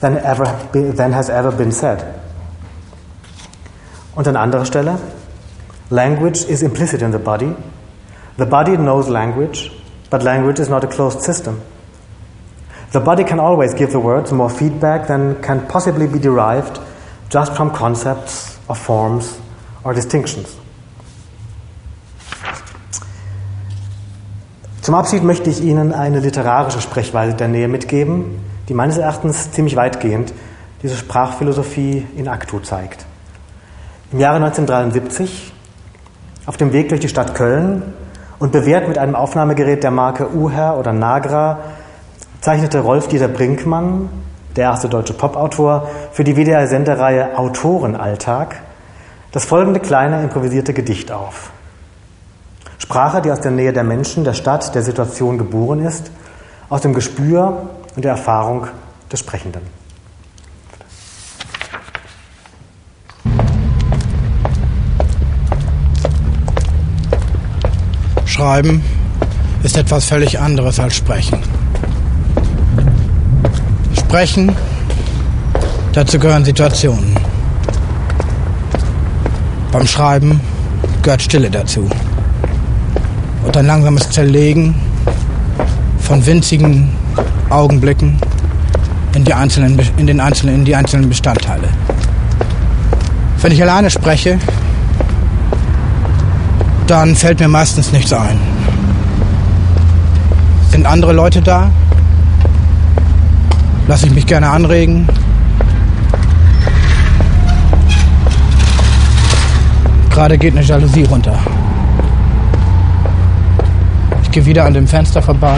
than, ever than has ever been said. Und an anderer Stelle, Language is implicit in the body. The body knows language, but language is not a closed system. The body can always give the words more feedback than can possibly be derived just from concepts or forms or distinctions. Zum Abschied möchte ich Ihnen eine literarische Sprechweise der Nähe mitgeben, die meines Erachtens ziemlich weitgehend diese Sprachphilosophie in actu zeigt. Im Jahre 1973, auf dem Weg durch die Stadt Köln und bewährt mit einem Aufnahmegerät der Marke Uher oder Nagra, zeichnete Rolf-Dieter Brinkmann, der erste deutsche Popautor, für die WDR-Sendereihe Autorenalltag das folgende kleine improvisierte Gedicht auf. Sprache, die aus der Nähe der Menschen, der Stadt, der Situation geboren ist, aus dem Gespür und der Erfahrung des Sprechenden. Schreiben ist etwas völlig anderes als Sprechen. Sprechen, dazu gehören Situationen. Beim Schreiben gehört Stille dazu und ein langsames Zerlegen von winzigen Augenblicken in die einzelnen, in den einzelnen, in die einzelnen Bestandteile. Wenn ich alleine spreche, dann fällt mir meistens nichts ein. Sind andere Leute da? Lasse ich mich gerne anregen? Gerade geht eine Jalousie runter. Ich gehe wieder an dem Fenster vorbei,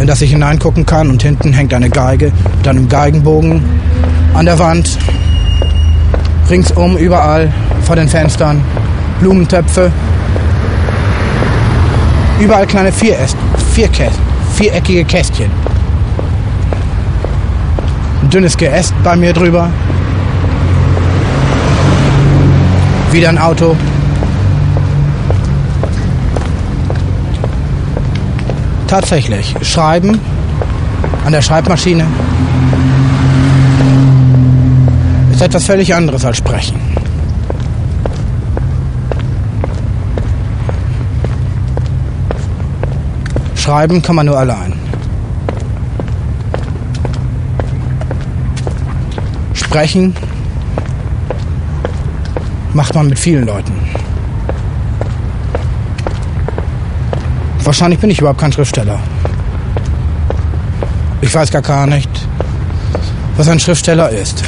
in das ich hineingucken kann und hinten hängt eine Geige mit einem Geigenbogen an der Wand. Ringsum, überall, vor den Fenstern, Blumentöpfe. Überall kleine Vieräst, Vierkäst, viereckige Kästchen. Ein dünnes Geäst bei mir drüber. Wieder ein Auto, tatsächlich schreiben an der Schreibmaschine ist etwas völlig anderes als Sprechen. Schreiben kann man nur allein. Sprechen macht man mit vielen Leuten. Wahrscheinlich bin ich überhaupt kein Schriftsteller. Ich weiß gar, gar nicht, was ein Schriftsteller ist.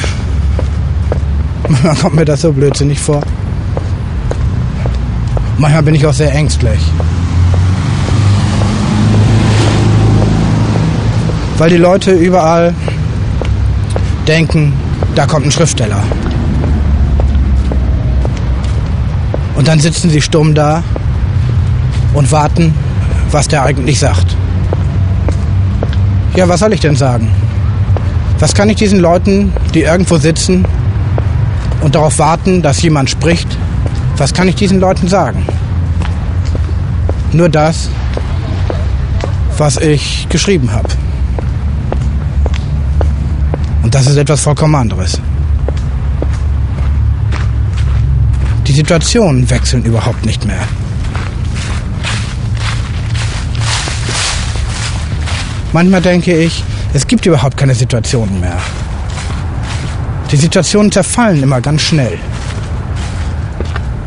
[LAUGHS] Manchmal kommt mir das so blödsinnig vor. Manchmal bin ich auch sehr ängstlich. Weil die Leute überall denken, da kommt ein Schriftsteller. Und dann sitzen sie stumm da und warten, was der eigentlich sagt. Ja, was soll ich denn sagen? Was kann ich diesen Leuten, die irgendwo sitzen und darauf warten, dass jemand spricht, was kann ich diesen Leuten sagen? Nur das, was ich geschrieben habe. Das ist etwas vollkommen anderes. Die Situationen wechseln überhaupt nicht mehr. Manchmal denke ich, es gibt überhaupt keine Situationen mehr. Die Situationen zerfallen immer ganz schnell.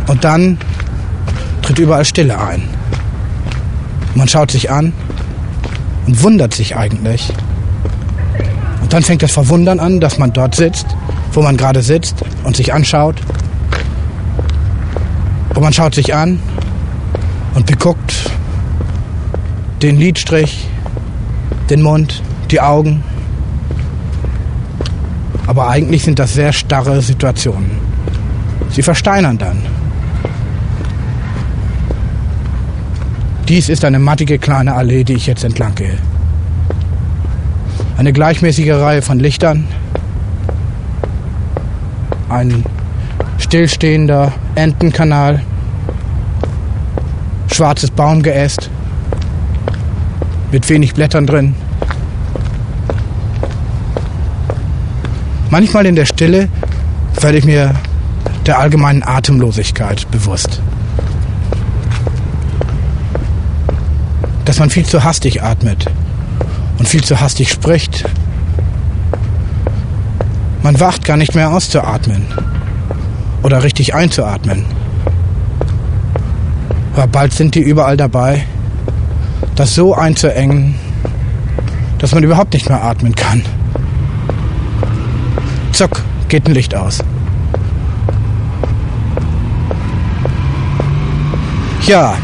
Und dann tritt überall Stille ein. Man schaut sich an und wundert sich eigentlich, dann fängt das Verwundern an, dass man dort sitzt, wo man gerade sitzt und sich anschaut. Und man schaut sich an und beguckt den Lidstrich, den Mund, die Augen. Aber eigentlich sind das sehr starre Situationen. Sie versteinern dann. Dies ist eine mattige kleine Allee, die ich jetzt entlang gehe. Eine gleichmäßige Reihe von Lichtern. Ein stillstehender Entenkanal. Schwarzes Baumgeäst. Mit wenig Blättern drin. Manchmal in der Stille werde ich mir der allgemeinen Atemlosigkeit bewusst. Dass man viel zu hastig atmet und viel zu hastig spricht. Man wacht gar nicht mehr auszuatmen oder richtig einzuatmen. Aber bald sind die überall dabei, das so einzuengen, dass man überhaupt nicht mehr atmen kann. Zuck, geht ein Licht aus. Ja,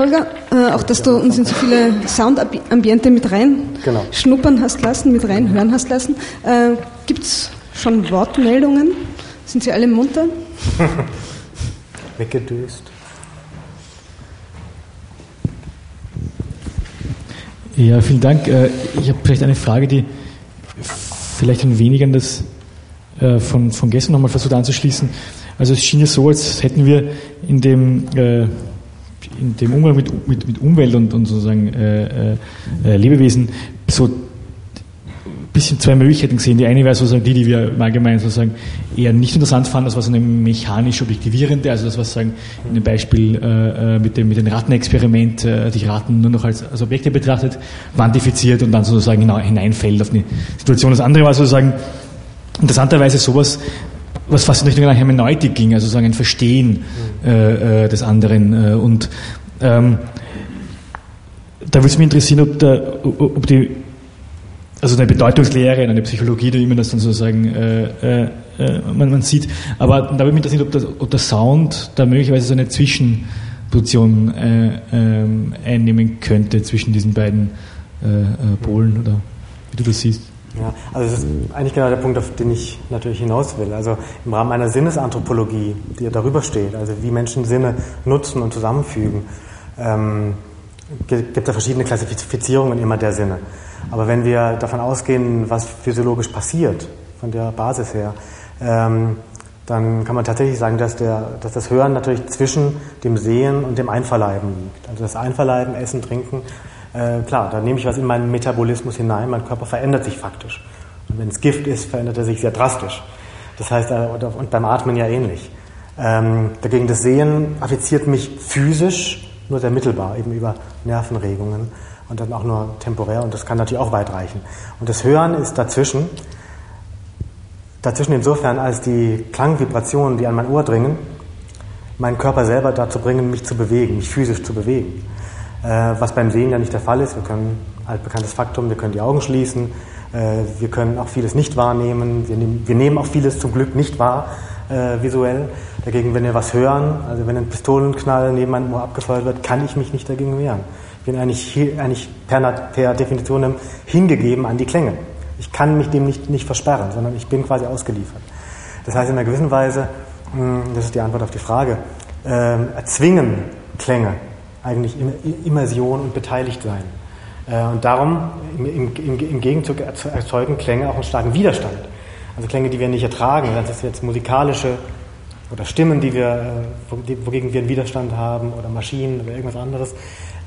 Holger, äh, auch dass du uns in so viele Soundambiente mit rein genau. schnuppern hast lassen, mit rein hören hast lassen. Äh, Gibt es schon Wortmeldungen? Sind sie alle munter? [LAUGHS] Weggedöst. Ja, vielen Dank. Äh, ich habe vielleicht eine Frage, die vielleicht ein wenig an das äh, von, von gestern nochmal versucht anzuschließen. Also es schien ja so, als hätten wir in dem äh, in dem Umgang mit, mit, mit Umwelt und, und sozusagen äh, äh, Lebewesen so ein bisschen zwei Möglichkeiten gesehen. Die eine wäre sozusagen die, die wir im Allgemeinen sozusagen eher nicht interessant fanden, das war so eine mechanisch objektivierende, also das was sagen in dem Beispiel äh, äh, mit dem mit dem Rattenexperiment, äh, die Ratten nur noch als, als Objekte betrachtet, quantifiziert und dann sozusagen hineinfällt auf eine Situation. Das andere war sozusagen interessanterweise sowas, was fast in Richtung einer Hermeneutik ging, also sozusagen ein Verstehen äh, äh, des anderen. Äh, und ähm, da würde es mich interessieren, ob, der, ob die, also eine Bedeutungslehre, eine Psychologie, wie man das dann sozusagen äh, äh, äh, man, man, sieht, aber da würde mich interessieren, ob, das, ob der Sound da möglicherweise so eine Zwischenposition ähm, einnehmen könnte zwischen diesen beiden Polen oder wie du das siehst. Ja, also das ist eigentlich genau der Punkt, auf den ich natürlich hinaus will. Also im Rahmen einer Sinnesanthropologie, die darüber steht, also wie Menschen Sinne nutzen und zusammenfügen, ähm, gibt es verschiedene Klassifizierungen immer der Sinne. Aber wenn wir davon ausgehen, was physiologisch passiert, von der Basis her, ähm, dann kann man tatsächlich sagen, dass, der, dass das Hören natürlich zwischen dem Sehen und dem Einverleiben liegt. Also das Einverleiben, Essen, Trinken, äh, klar, da nehme ich was in meinen Metabolismus hinein, mein Körper verändert sich faktisch. Und wenn es Gift ist, verändert er sich sehr drastisch. Das heißt, äh, und beim Atmen ja ähnlich. Ähm, dagegen das Sehen affiziert mich physisch nur sehr mittelbar, eben über Nervenregungen und dann auch nur temporär und das kann natürlich auch weit reichen. Und das Hören ist dazwischen, dazwischen insofern, als die Klangvibrationen, die an mein Ohr dringen, meinen Körper selber dazu bringen, mich zu bewegen, mich physisch zu bewegen. Äh, was beim Sehen ja nicht der Fall ist. Wir können, altbekanntes Faktum, wir können die Augen schließen, äh, wir können auch vieles nicht wahrnehmen, wir nehmen, wir nehmen auch vieles zum Glück nicht wahr, äh, visuell. Dagegen, wenn wir was hören, also wenn ein Pistolenknall neben meinem Ohr abgefeuert wird, kann ich mich nicht dagegen wehren. Ich bin eigentlich, eigentlich per, per Definition hingegeben an die Klänge. Ich kann mich dem nicht, nicht versperren, sondern ich bin quasi ausgeliefert. Das heißt, in einer gewissen Weise, hm, das ist die Antwort auf die Frage, äh, erzwingen Klänge eigentlich Immersion und beteiligt sein. Äh, und darum, im, Gegenzug erzeugen Klänge auch einen starken Widerstand. Also Klänge, die wir nicht ertragen, das ist jetzt musikalische oder Stimmen, die wir, äh, wogegen wir einen Widerstand haben oder Maschinen oder irgendwas anderes,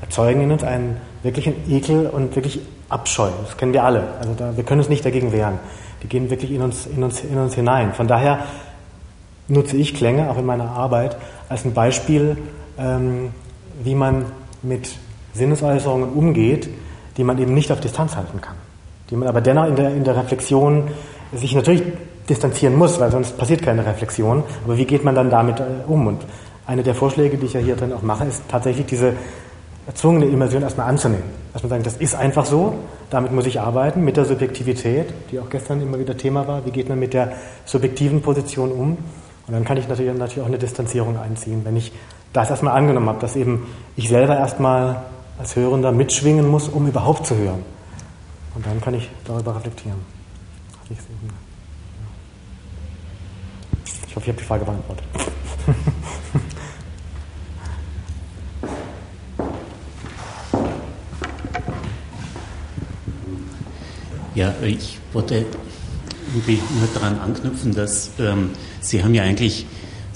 erzeugen in uns einen wirklichen Ekel und wirklich Abscheu. Das kennen wir alle. Also da, wir können uns nicht dagegen wehren. Die gehen wirklich in uns, in uns, in uns hinein. Von daher nutze ich Klänge auch in meiner Arbeit als ein Beispiel, ähm, wie man mit Sinnesäußerungen umgeht, die man eben nicht auf Distanz halten kann. Die man aber dennoch in der, in der Reflexion sich natürlich distanzieren muss, weil sonst passiert keine Reflexion. Aber wie geht man dann damit äh, um? Und eine der Vorschläge, die ich ja hier drin auch mache, ist tatsächlich diese erzwungene Immersion erstmal anzunehmen. Erstmal sagen, das ist einfach so, damit muss ich arbeiten, mit der Subjektivität, die auch gestern immer wieder Thema war. Wie geht man mit der subjektiven Position um? Und dann kann ich natürlich, natürlich auch eine Distanzierung einziehen, wenn ich das erstmal angenommen habe, dass eben ich selber erstmal als Hörender mitschwingen muss, um überhaupt zu hören. Und dann kann ich darüber reflektieren. Ich hoffe, ich habe die Frage beantwortet. [LAUGHS] Ja, ich wollte irgendwie nur daran anknüpfen, dass ähm, Sie haben ja eigentlich,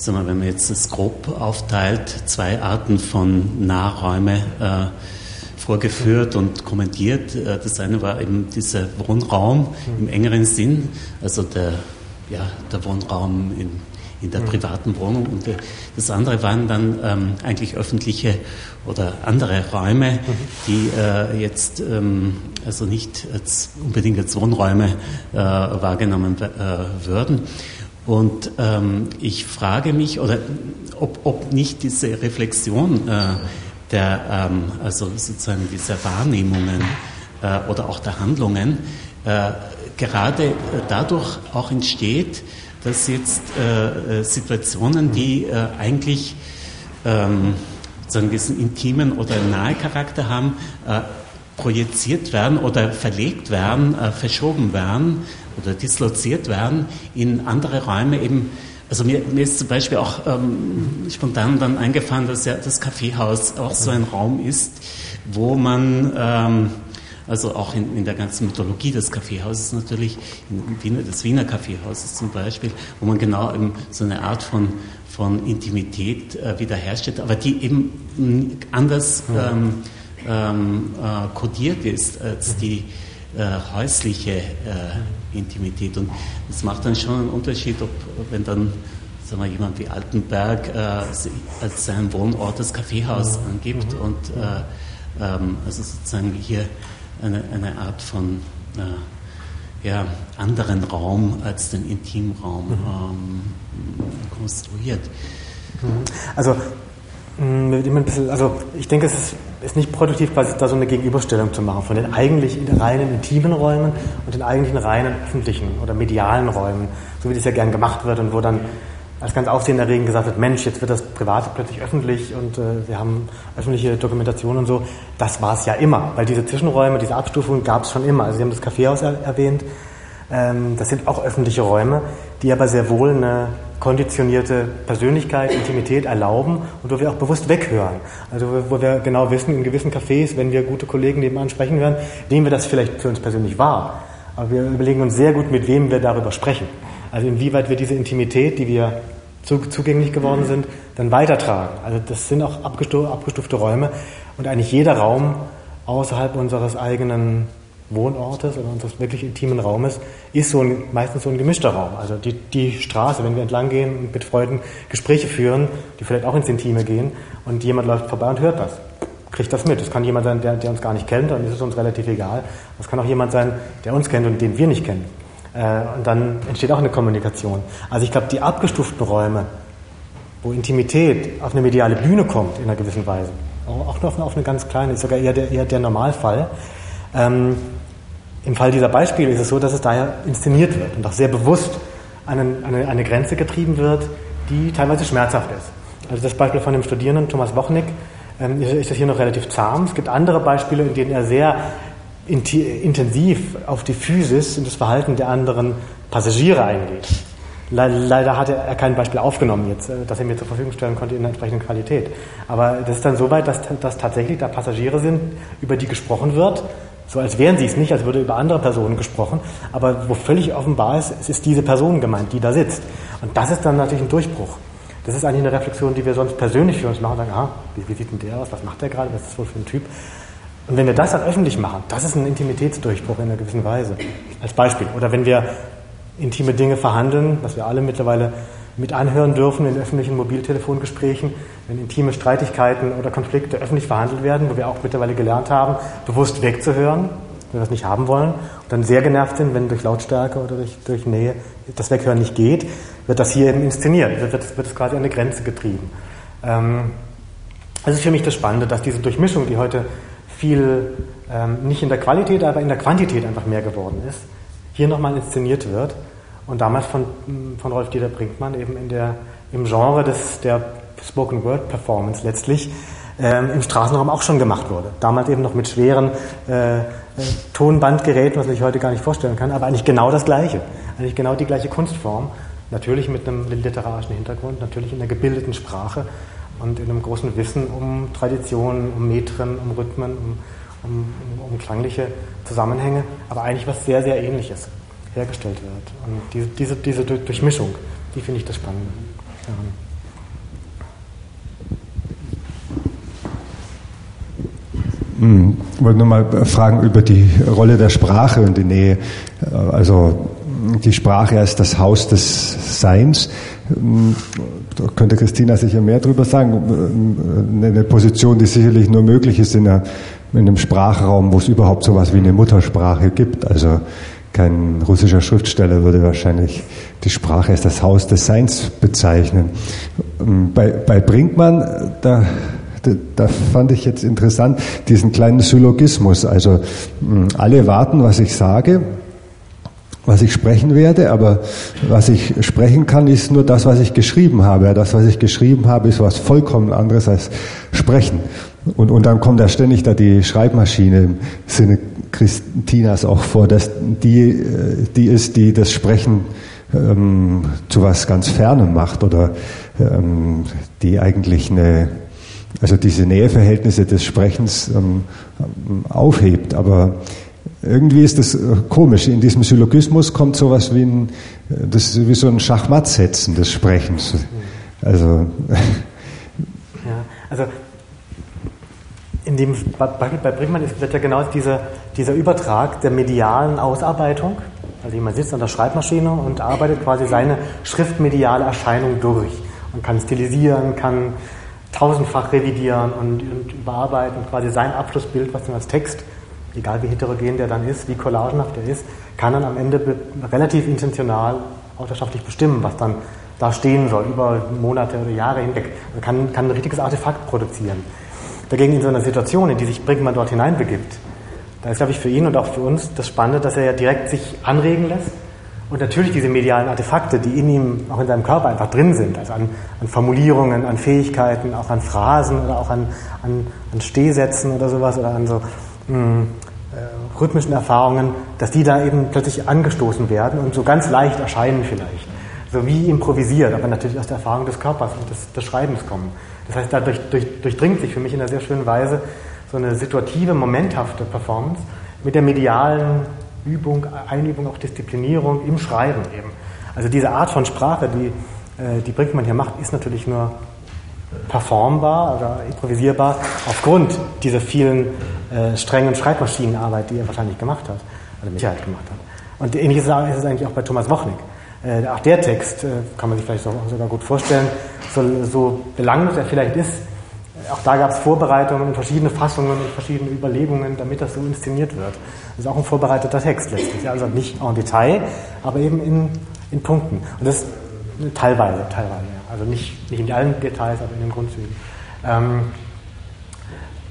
wir, wenn man jetzt das grob aufteilt, zwei Arten von Nahräume äh, vorgeführt und kommentiert. Äh, das eine war eben dieser Wohnraum im engeren Sinn, also der, ja, der Wohnraum in in der mhm. privaten Wohnung. Und das andere waren dann ähm, eigentlich öffentliche oder andere Räume, mhm. die äh, jetzt ähm, also nicht als, unbedingt als Wohnräume äh, wahrgenommen äh, würden. Und ähm, ich frage mich, oder ob, ob nicht diese Reflexion äh, der, ähm, also sozusagen dieser Wahrnehmungen äh, oder auch der Handlungen gerade dadurch auch entsteht, dass jetzt äh, äh, Situationen, die äh, eigentlich ähm, sagen diesen intimen oder nahe Charakter haben, äh, projiziert werden oder verlegt werden, äh, verschoben werden oder disloziert werden in andere Räume eben. Also mir, mir ist zum Beispiel auch ähm, spontan dann eingefallen, dass ja das Kaffeehaus auch so ein Raum ist, wo man ähm, also auch in, in der ganzen Mythologie des Kaffeehauses natürlich, in Wiener, des Wiener Kaffeehauses zum Beispiel, wo man genau eben so eine Art von, von Intimität äh, wiederherstellt, aber die eben anders ähm, ähm, äh, kodiert ist als die äh, häusliche äh, Intimität. Und das macht dann schon einen Unterschied, ob wenn dann sagen wir, jemand wie Altenberg äh, als seinen Wohnort das Kaffeehaus angibt und äh, ähm, also sozusagen hier eine, eine Art von äh, ja, anderen Raum als den Intimraum mhm. ähm, konstruiert. Mhm. Also, mm, also ich denke, es ist, ist nicht produktiv, quasi da so eine Gegenüberstellung zu machen von den eigentlich reinen intimen Räumen und den eigentlichen reinen öffentlichen oder medialen Räumen, so wie das ja gern gemacht wird und wo dann als ganz aufsehenerregend gesagt wird, Mensch, jetzt wird das Private plötzlich öffentlich und äh, wir haben öffentliche Dokumentation und so. Das war es ja immer, weil diese Zwischenräume, diese Abstufungen gab es schon immer. Also Sie haben das Kaffeehaus er erwähnt. Ähm, das sind auch öffentliche Räume, die aber sehr wohl eine konditionierte Persönlichkeit, Intimität erlauben und wo wir auch bewusst weghören. Also wo wir genau wissen, in gewissen Cafés, wenn wir gute Kollegen nebenan sprechen hören, nehmen wir das vielleicht für uns persönlich wahr. Aber wir überlegen uns sehr gut, mit wem wir darüber sprechen. Also inwieweit wir diese Intimität, die wir zugänglich geworden sind, dann weitertragen. Also das sind auch abgestufte Räume und eigentlich jeder Raum außerhalb unseres eigenen Wohnortes oder unseres wirklich intimen Raumes ist so ein, meistens so ein gemischter Raum. Also die, die Straße, wenn wir entlang gehen und mit Freunden Gespräche führen, die vielleicht auch ins Intime gehen und jemand läuft vorbei und hört das, kriegt das mit. Das kann jemand sein, der, der uns gar nicht kennt, dann ist es uns relativ egal. Das kann auch jemand sein, der uns kennt und den wir nicht kennen. Äh, und dann entsteht auch eine Kommunikation. Also ich glaube, die abgestuften Räume, wo Intimität auf eine mediale Bühne kommt in einer gewissen Weise, auch noch auf eine ganz kleine, ist sogar eher der, eher der Normalfall, ähm, im Fall dieser Beispiele ist es so, dass es daher inszeniert wird und auch sehr bewusst an eine, eine, Grenze getrieben wird, die teilweise schmerzhaft ist. Also das Beispiel von dem Studierenden Thomas Wochnick ähm, ist das hier noch relativ zahm. Es gibt andere Beispiele, in denen er sehr intensiv auf die Physis und das Verhalten der anderen Passagiere eingeht. Leider hatte er kein Beispiel aufgenommen jetzt, äh, das er mir zur Verfügung stellen konnte in der entsprechenden Qualität. Aber das ist dann so weit, dass, dass tatsächlich da Passagiere sind, über die gesprochen wird so als wären sie es nicht, als würde über andere Personen gesprochen, aber wo völlig offenbar ist, es ist diese Person gemeint, die da sitzt. Und das ist dann natürlich ein Durchbruch. Das ist eigentlich eine Reflexion, die wir sonst persönlich für uns machen sagen, ah, wie, wie sieht denn der aus, was macht der gerade, was ist das wohl für ein Typ? Und wenn wir das dann öffentlich machen, das ist ein Intimitätsdurchbruch in einer gewissen Weise. Als Beispiel. Oder wenn wir intime Dinge verhandeln, was wir alle mittlerweile mit anhören dürfen in öffentlichen Mobiltelefongesprächen, wenn intime Streitigkeiten oder Konflikte öffentlich verhandelt werden, wo wir auch mittlerweile gelernt haben, bewusst wegzuhören, wenn wir das nicht haben wollen, und dann sehr genervt sind, wenn durch Lautstärke oder durch, durch Nähe das Weghören nicht geht, wird das hier eben inszeniert, wird, wird, wird es quasi an eine Grenze getrieben. Ähm, das ist für mich das Spannende, dass diese Durchmischung, die heute viel ähm, nicht in der Qualität, aber in der Quantität einfach mehr geworden ist, hier nochmal inszeniert wird und damals von, von Rolf Dieter Brinkmann eben in der, im Genre des, der Spoken Word Performance letztlich ähm, im Straßenraum auch schon gemacht wurde. Damals eben noch mit schweren äh, äh, Tonbandgeräten, was sich heute gar nicht vorstellen kann, aber eigentlich genau das Gleiche. Eigentlich genau die gleiche Kunstform. Natürlich mit einem literarischen Hintergrund, natürlich in einer gebildeten Sprache und in einem großen Wissen um Traditionen, um Metren, um Rhythmen, um, um, um klangliche Zusammenhänge, aber eigentlich was sehr, sehr Ähnliches hergestellt wird. Und diese, diese, diese Durchmischung, die finde ich das Spannende. Ja. Hm, ich wollte nur mal fragen über die Rolle der Sprache und die Nähe. Also die Sprache als das Haus des Seins. Hm, da könnte Christina sicher mehr darüber sagen. Eine Position, die sicherlich nur möglich ist in einem Sprachraum, wo es überhaupt so etwas wie eine Muttersprache gibt. Also kein russischer Schriftsteller würde wahrscheinlich die Sprache als das Haus des Seins bezeichnen. Hm, bei, bei Brinkmann, da da fand ich jetzt interessant, diesen kleinen Syllogismus. Also hm, alle warten, was ich sage, was ich sprechen werde, aber was ich sprechen kann, ist nur das, was ich geschrieben habe. Das, was ich geschrieben habe, ist was vollkommen anderes als sprechen. Und, und dann kommt da ständig da die Schreibmaschine im Sinne Christinas auch vor, dass die, äh, die ist, die das Sprechen ähm, zu was ganz Fernem macht oder ähm, die eigentlich eine also diese Näheverhältnisse des Sprechens ähm, aufhebt. Aber irgendwie ist das äh, komisch. In diesem Syllogismus kommt sowas wie, ein, das ist wie so ein Schachmattsetzen des Sprechens. Also, [LAUGHS] ja, also dem bei Brinkmann ist ja genau dieser, dieser Übertrag der medialen Ausarbeitung. Also jemand sitzt an der Schreibmaschine und arbeitet quasi seine schriftmediale Erscheinung durch. Man kann stilisieren, kann tausendfach revidieren und, und überarbeiten und quasi sein Abschlussbild, was dann als Text, egal wie heterogen der dann ist, wie collagenhaft der ist, kann dann am Ende relativ intentional autorschaftlich bestimmen, was dann da stehen soll, über Monate oder Jahre hinweg. Man kann, kann ein richtiges Artefakt produzieren. Dagegen in so einer Situation, in die sich Brinkmann dort hineinbegibt, da ist, glaube ich, für ihn und auch für uns das Spannende, dass er ja direkt sich anregen lässt und natürlich diese medialen Artefakte, die in ihm, auch in seinem Körper einfach drin sind, also an, an Formulierungen, an Fähigkeiten, auch an Phrasen oder auch an, an, an Stehsätzen oder sowas oder an so mh, hm, äh, rhythmischen Erfahrungen, dass die da eben plötzlich angestoßen werden und so ganz leicht erscheinen vielleicht. so wie improvisiert, aber natürlich aus der Erfahrung des Körpers und des, des Schreibens kommen. Das heißt, dadurch durch, durchdringt sich für mich in einer sehr schönen Weise so eine situative, momenthafte Performance mit der medialen Übung, Einübung, auch Disziplinierung im Schreiben eben. Also diese Art von Sprache, die, äh, die Brinkmann hier macht, ist natürlich nur performbar oder improvisierbar aufgrund dieser vielen äh, strengen Schreibmaschinenarbeit, die er wahrscheinlich gemacht hat, oder Sicherheit gemacht hat. Und ähnliches ist es eigentlich auch bei Thomas Wochnik. Äh, auch der Text äh, kann man sich vielleicht sogar gut vorstellen, so, so belanglos er vielleicht ist, auch da gab es Vorbereitungen, verschiedene Fassungen und verschiedene Überlegungen, damit das so inszeniert wird. Das ist auch ein vorbereiteter Text letztlich. Also nicht en Detail, aber eben in, in Punkten. Und das teilweise, teilweise. Ja. Also nicht, nicht in allen Details, aber in den Grundzügen. Ähm,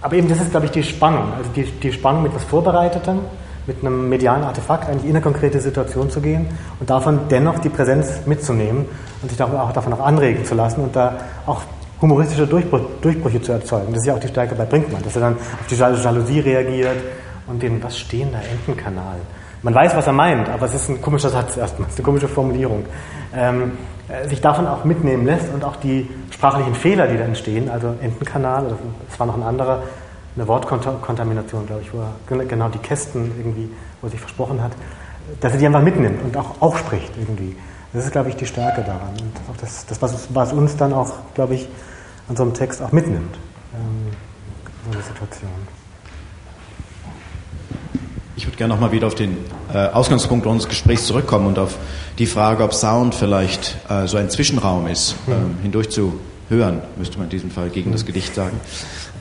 aber eben das ist, glaube ich, die Spannung. Also die, die Spannung mit etwas Vorbereitetem, mit einem medialen Artefakt eigentlich in eine konkrete Situation zu gehen und davon dennoch die Präsenz mitzunehmen und sich auch davon auch anregen zu lassen und da auch humoristische Durchbruch, Durchbrüche zu erzeugen. Das ist ja auch die Stärke bei Brinkmann, dass er dann auf die Jalousie reagiert und den, was stehen da, Entenkanal. Man weiß, was er meint, aber es ist ein komischer Satz erstmal, es ist eine komische Formulierung. Ähm, äh, sich davon auch mitnehmen lässt und auch die sprachlichen Fehler, die da entstehen, also Entenkanal, es war noch ein anderer, eine Wortkontamination, glaube ich, wo er genau die Kästen irgendwie, wo er sich versprochen hat, dass er die einfach mitnimmt und auch, auch spricht irgendwie. Das ist, glaube ich, die Stärke daran. Und auch das, das was, was, uns dann auch, glaube ich, an so einem Text auch mitnimmt. Ähm, so eine Situation. Ich würde gerne nochmal wieder auf den äh, Ausgangspunkt unseres Gesprächs zurückkommen und auf die Frage, ob Sound vielleicht äh, so ein Zwischenraum ist, mhm. ähm, hindurch zu hören, müsste man in diesem Fall gegen mhm. das Gedicht sagen.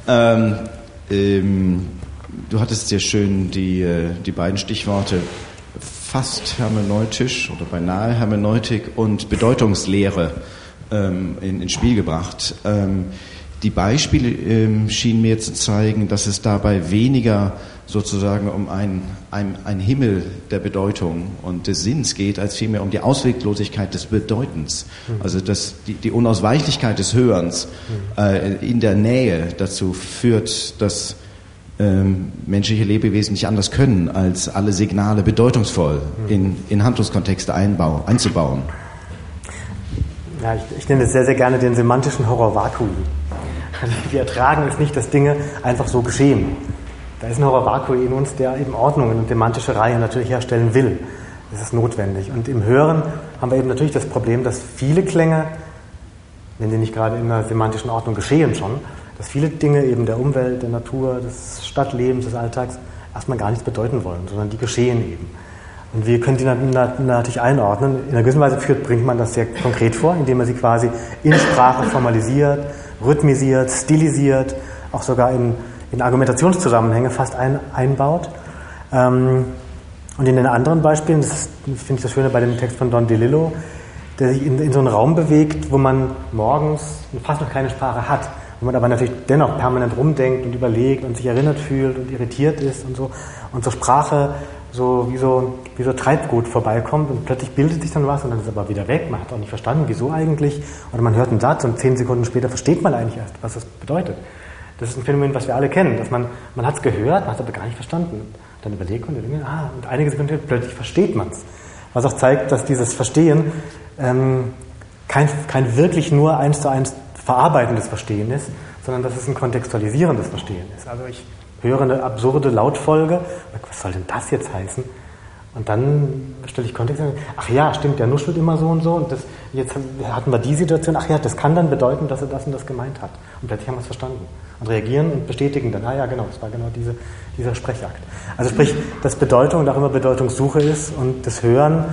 Ähm, ähm, du hattest sehr schön die, äh, die beiden Stichworte fast hermeneutisch oder beinahe Hermeneutik und Bedeutungslehre ähm, in, ins Spiel gebracht. Ähm, die Beispiele ähm, schienen mir zu zeigen, dass es dabei weniger sozusagen um ein, ein, Himmel der Bedeutung und des Sinns geht, als vielmehr um die Ausweglosigkeit des Bedeutens. Mhm. Also das, die, die Unausweichlichkeit des Hörens mhm. äh, in der Nähe dazu führt, dass ähm, menschliche Lebewesen nicht anders können, als alle Signale bedeutungsvoll mhm. in, in Handlungskontexte einbau, einzubauen. Ja, ich, ich nenne es sehr, sehr gerne den semantischen Horror Vakui. Also wir ertragen es nicht, dass Dinge einfach so geschehen. Da ist ein Vakui in uns, der eben Ordnungen und semantische Reihe natürlich herstellen will. Das ist notwendig. Und im Hören haben wir eben natürlich das Problem, dass viele Klänge, wenn sie nicht gerade in einer semantischen Ordnung geschehen schon, dass viele Dinge eben der Umwelt, der Natur, des Stadtlebens, des Alltags erstmal gar nichts bedeuten wollen, sondern die geschehen eben. Und wir können die natürlich einordnen. In einer gewissen Weise führt, bringt man das sehr konkret vor, indem man sie quasi in Sprache formalisiert, rhythmisiert, stilisiert, auch sogar in, in Argumentationszusammenhänge fast ein, einbaut. Ähm, und in den anderen Beispielen, das finde ich das Schöne bei dem Text von Don DeLillo, der sich in, in so einen Raum bewegt, wo man morgens fast noch keine Sprache hat wo man aber natürlich dennoch permanent rumdenkt und überlegt und sich erinnert fühlt und irritiert ist und so und zur Sprache so wie so wie so Treibgut vorbeikommt und plötzlich bildet sich dann was und dann ist es aber wieder weg. Man hat auch nicht verstanden, wieso eigentlich. Oder man hört einen Satz und zehn Sekunden später versteht man eigentlich erst, was das bedeutet. Das ist ein Phänomen, was wir alle kennen, dass man man hat es gehört, man hat es aber gar nicht verstanden. Dann überlegt man, ah, und einige Sekunden plötzlich versteht man es. Was auch zeigt, dass dieses Verstehen ähm, kein, kein wirklich nur eins zu eins verarbeitendes Verstehen ist, sondern dass es ein kontextualisierendes Verstehen ist. Also ich höre eine absurde Lautfolge, was soll denn das jetzt heißen? Und dann stelle ich Kontext an, ach ja, stimmt, der nuschelt immer so und so und das, jetzt hatten wir die Situation, ach ja, das kann dann bedeuten, dass er das und das gemeint hat. Und plötzlich haben wir es verstanden und reagieren und bestätigen dann, ah ja, genau, das war genau diese, dieser Sprechakt. Also sprich, dass Bedeutung und auch immer Bedeutungssuche ist und das Hören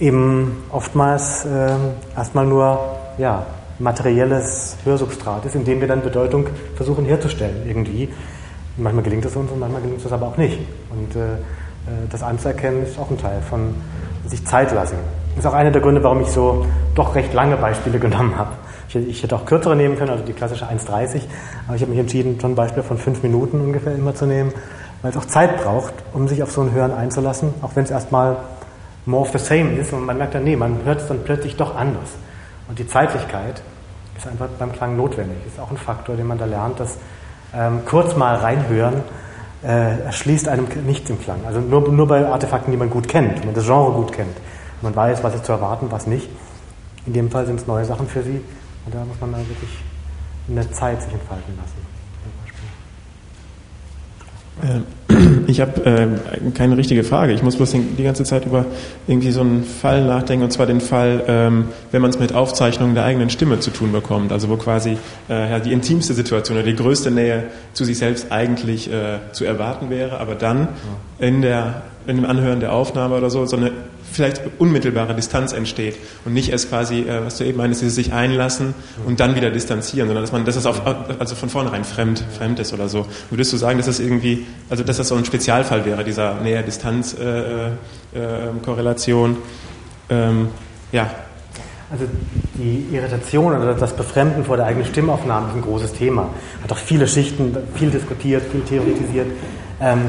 eben oftmals äh, erstmal nur, ja, materielles Hörsubstrat ist, in dem wir dann Bedeutung versuchen herzustellen irgendwie. manchmal gelingt es uns und manchmal gelingt es aber auch nicht. Und äh, äh, das anzuerkennen ist auch ein Teil von sich Zeit lassen. Das ist auch einer der Gründe, warum ich so doch recht lange Beispiele [LAUGHS] genommen habe. Ich, ich hätte auch kürzere nehmen können, also die klassische 1,30, aber ich habe mich entschieden, so ein Beispiel von fünf Minuten ungefähr immer zu nehmen, weil es auch Zeit braucht, um sich auf so ein Hören einzulassen, auch wenn es erstmal more of the same ist und man merkt dann, nee, man hört es dann plötzlich doch anders. Und die Zeitlichkeit ist einfach beim Klang notwendig. Ist auch ein Faktor, den man da lernt, dass ähm, kurz mal reinhören äh, erschließt einem nichts im Klang. Also nur, nur bei Artefakten, die man gut kennt, wenn man das Genre gut kennt. Man weiß, was ist zu erwarten, was nicht. In dem Fall sind es neue Sachen für sie und da muss man dann wirklich eine Zeit sich entfalten lassen. Ähm, [CLEARS THROAT] ich habe äh, keine richtige Frage. Ich muss bloß die ganze Zeit über irgendwie so einen Fall nachdenken, und zwar den Fall, ähm, wenn man es mit Aufzeichnungen der eigenen Stimme zu tun bekommt, also wo quasi äh, ja, die intimste Situation oder die größte Nähe zu sich selbst eigentlich äh, zu erwarten wäre, aber dann in, der, in dem Anhören der Aufnahme oder so so eine vielleicht unmittelbare Distanz entsteht und nicht erst quasi, äh, was du eben meinst, dieses sich einlassen und dann wieder distanzieren, sondern dass man, dass es auf, also von vornherein fremd, fremd ist oder so. Würdest du sagen, dass das irgendwie, also dass das so ein Spezialfall wäre, dieser Nähe-Distanz-Korrelation? Äh, äh, ähm, ja. Also die Irritation oder das Befremden vor der eigenen Stimmaufnahme ist ein großes Thema. Hat auch viele Schichten, viel diskutiert, viel theoretisiert. Ähm,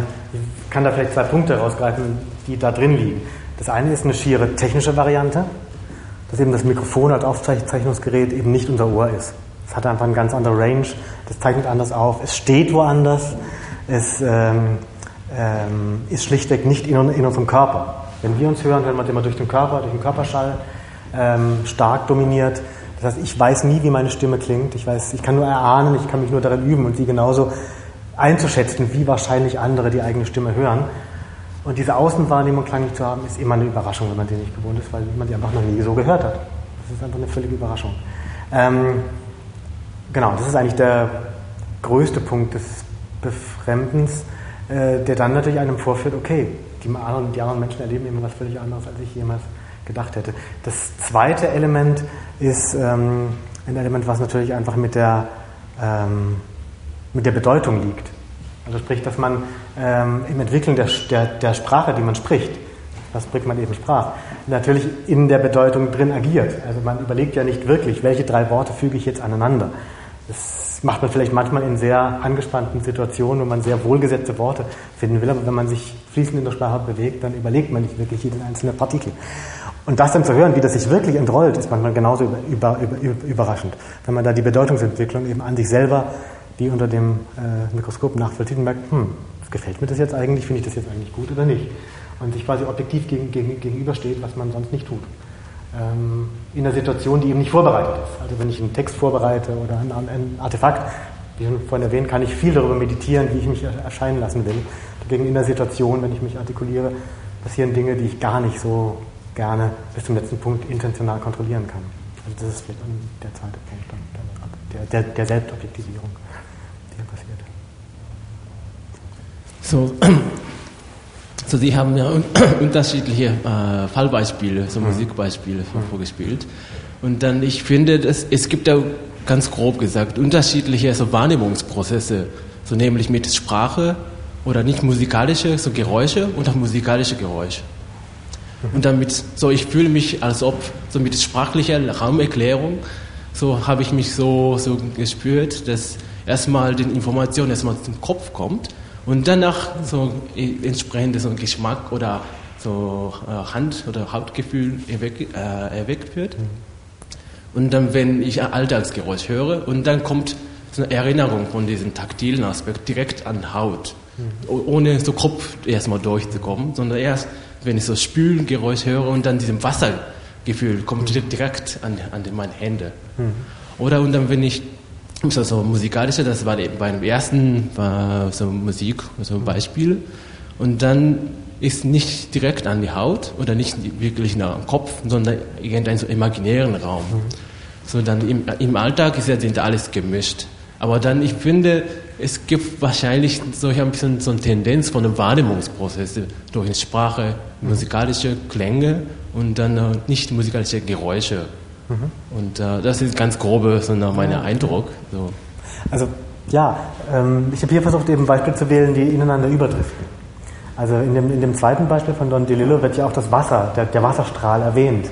kann da vielleicht zwei Punkte herausgreifen, die da drin liegen. Das eine ist eine schiere technische Variante, dass eben das Mikrofon als Aufzeichnungsgerät eben nicht unser Ohr ist. Es hat einfach eine ganz andere Range, das zeichnet anders auf, es steht woanders, es ähm, ähm, ist schlichtweg nicht in, in, unserem Körper. Wenn wir uns hören, hören wir immer durch den Körper, durch den Körperschall, ähm, stark dominiert. Das heißt, ich weiß nie, wie meine Stimme klingt. Ich, weiß, ich kann nur erahnen, ich kann mich nur darin üben und sie genauso einzuschätzen, wie wahrscheinlich andere die eigene Stimme hören. Und diese Außenwahrnehmung klanglich zu haben, ist immer eine Überraschung, wenn man die nicht gewohnt ist, weil man die einfach noch nie so gehört hat. Das ist einfach eine völlige Überraschung. Ähm, genau, das ist eigentlich der größte Punkt des Befremdens, äh, der dann natürlich einem vorführt, okay, die anderen, die anderen Menschen erleben immer was völlig anderes, als ich jemals gedacht hätte. Das zweite Element ist ähm, ein Element, was natürlich einfach mit der, ähm, mit der Bedeutung liegt. Also sprich, dass man ähm, im Entwickeln der, der, der, Sprache, die man spricht, was bringt man eben Sprach, natürlich in der Bedeutung drin agiert. Also man überlegt ja nicht wirklich, welche drei Worte füge ich jetzt aneinander. Das macht man vielleicht manchmal in sehr angespannten Situationen, wo man sehr wohlgesetzte Worte finden will, aber wenn man sich fließend in der Sprache bewegt, dann überlegt man nicht wirklich jeden einzelnen Partikel. Und das dann zu hören, wie das sich wirklich entrollt, ist manchmal genauso über, über, über, überraschend. Wenn man da die Bedeutungsentwicklung eben an sich selber die unter dem äh, Mikroskop nachvollzieht und merkt, hm, gefällt mir das jetzt eigentlich, finde ich das jetzt eigentlich gut oder nicht? Und sich quasi objektiv gegen, gegen, gegenübersteht, was man sonst nicht tut. Ähm, in einer Situation, die eben nicht vorbereitet ist. Also wenn ich einen Text vorbereite oder ein, ein Artefakt, wie schon vorhin erwähnt, kann ich viel darüber meditieren, wie ich mich erscheinen lassen will. Dagegen in der Situation, wenn ich mich artikuliere, passieren Dinge, die ich gar nicht so gerne bis zum letzten Punkt intentional kontrollieren kann. Also das ist vielleicht der zweite Punkt der, der, der Selbstobjektivierung. So, [CLEARS THROAT] so Sie haben ja un [CLEARS THROAT] unterschiedliche äh, Fallbeispiele, so mhm. Musikbeispiele vorgespielt. Und dann, ich finde, dass, es gibt ja ganz grob gesagt unterschiedliche so Wahrnehmungsprozesse, so nämlich mit Sprache oder nicht musikalische so Geräusche und auch musikalische Geräusche. Und damit, so ich fühle mich, als ob so mit sprachlicher Raumerklärung, so habe ich mich so, so gespürt, dass erstmal die Information erstmal zum Kopf kommt und danach so entsprechend so Geschmack oder so äh, Hand- oder Hautgefühl erweckt, äh, erweckt wird. Mhm. Und dann, wenn ich ein Alltagsgeräusch höre, und dann kommt so eine Erinnerung von diesem taktilen Aspekt direkt an Haut, mhm. ohne so Kopf erstmal durchzukommen, sondern erst, wenn ich so Spülgeräusch höre und dann diesem Wassergefühl kommt mhm. direkt an, an meine Hände. Oder und dann, wenn ich so, so musikalische, das war beim ersten war so Musik, so ein Beispiel. Und dann ist nicht direkt an die Haut oder nicht wirklich nach dem Kopf, sondern irgendein so imaginären Raum. So dann im, im Alltag ist ja sind alles gemischt. Aber dann, ich finde, es gibt wahrscheinlich so ein bisschen so eine Tendenz von einem Wahrnehmungsprozess durch Sprache, musikalische Klänge und dann nicht musikalische Geräusche. Mhm. Und äh, das ist ganz grobe so nach meinem Eindruck. So. Also ja, ähm, ich habe hier versucht, eben Beispiele zu wählen, die ineinander überdriften. Also in dem, in dem zweiten Beispiel von Don DeLillo wird ja auch das Wasser, der, der Wasserstrahl erwähnt.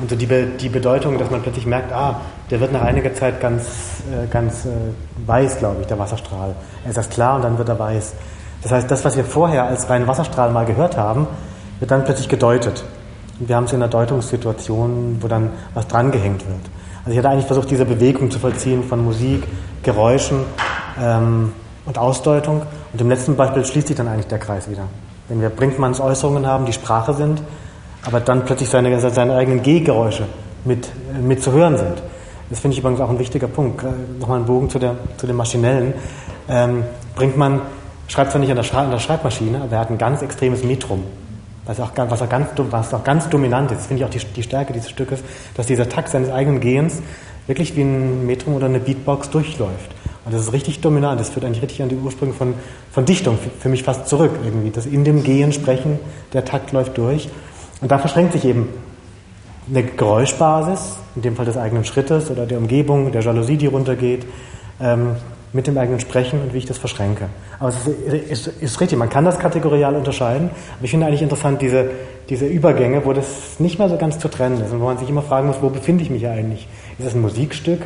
Und so die, Be die Bedeutung, dass man plötzlich merkt, ah, der wird nach einiger Zeit ganz, äh, ganz äh, weiß, glaube ich, der Wasserstrahl. Er ist erst klar und dann wird er weiß. Das heißt, das, was wir vorher als reinen Wasserstrahl mal gehört haben, wird dann plötzlich gedeutet. Und wir haben es in einer Deutungssituation, wo dann was drangehängt wird. Also ich hatte eigentlich versucht, diese Bewegung zu vollziehen von Musik, Geräuschen ähm, und Ausdeutung. Und im letzten Beispiel schließt sich dann eigentlich der Kreis wieder. Wenn wir Brinkmanns Äußerungen haben, die Sprache sind, aber dann plötzlich seine, seine eigenen Gehgeräusche mit, mit zu hören sind. Das finde ich übrigens auch ein wichtiger Punkt. Nochmal ein Bogen zu, der, zu dem Maschinellen. Ähm, bringt man, schreibt zwar nicht an der, Schreib, an der Schreibmaschine, aber er hat ein ganz extremes Metrum. Was auch, was auch, ganz, was auch ganz dominant ist. Finde ich auch die, die Stärke dieses Stückes, dass dieser Takt seines eigenen Gehens wirklich wie ein Metrum oder eine Beatbox durchläuft. Und das ist richtig dominant. Das führt eigentlich richtig an die Ursprünge von, von Dichtung, für, für mich fast zurück irgendwie. Das in dem Gehen, Sprechen, der Takt läuft durch. Und da verschränkt sich eben eine Geräuschbasis, in dem Fall des eigenen Schrittes oder der Umgebung, der Jalousie, die runtergeht, ähm, mit dem eigenen Sprechen und wie ich das verschränke. Aber es ist, ist, ist, richtig, man kann das kategorial unterscheiden. Aber ich finde eigentlich interessant diese, diese Übergänge, wo das nicht mehr so ganz zu trennen ist und wo man sich immer fragen muss, wo befinde ich mich eigentlich? Ist es ein Musikstück?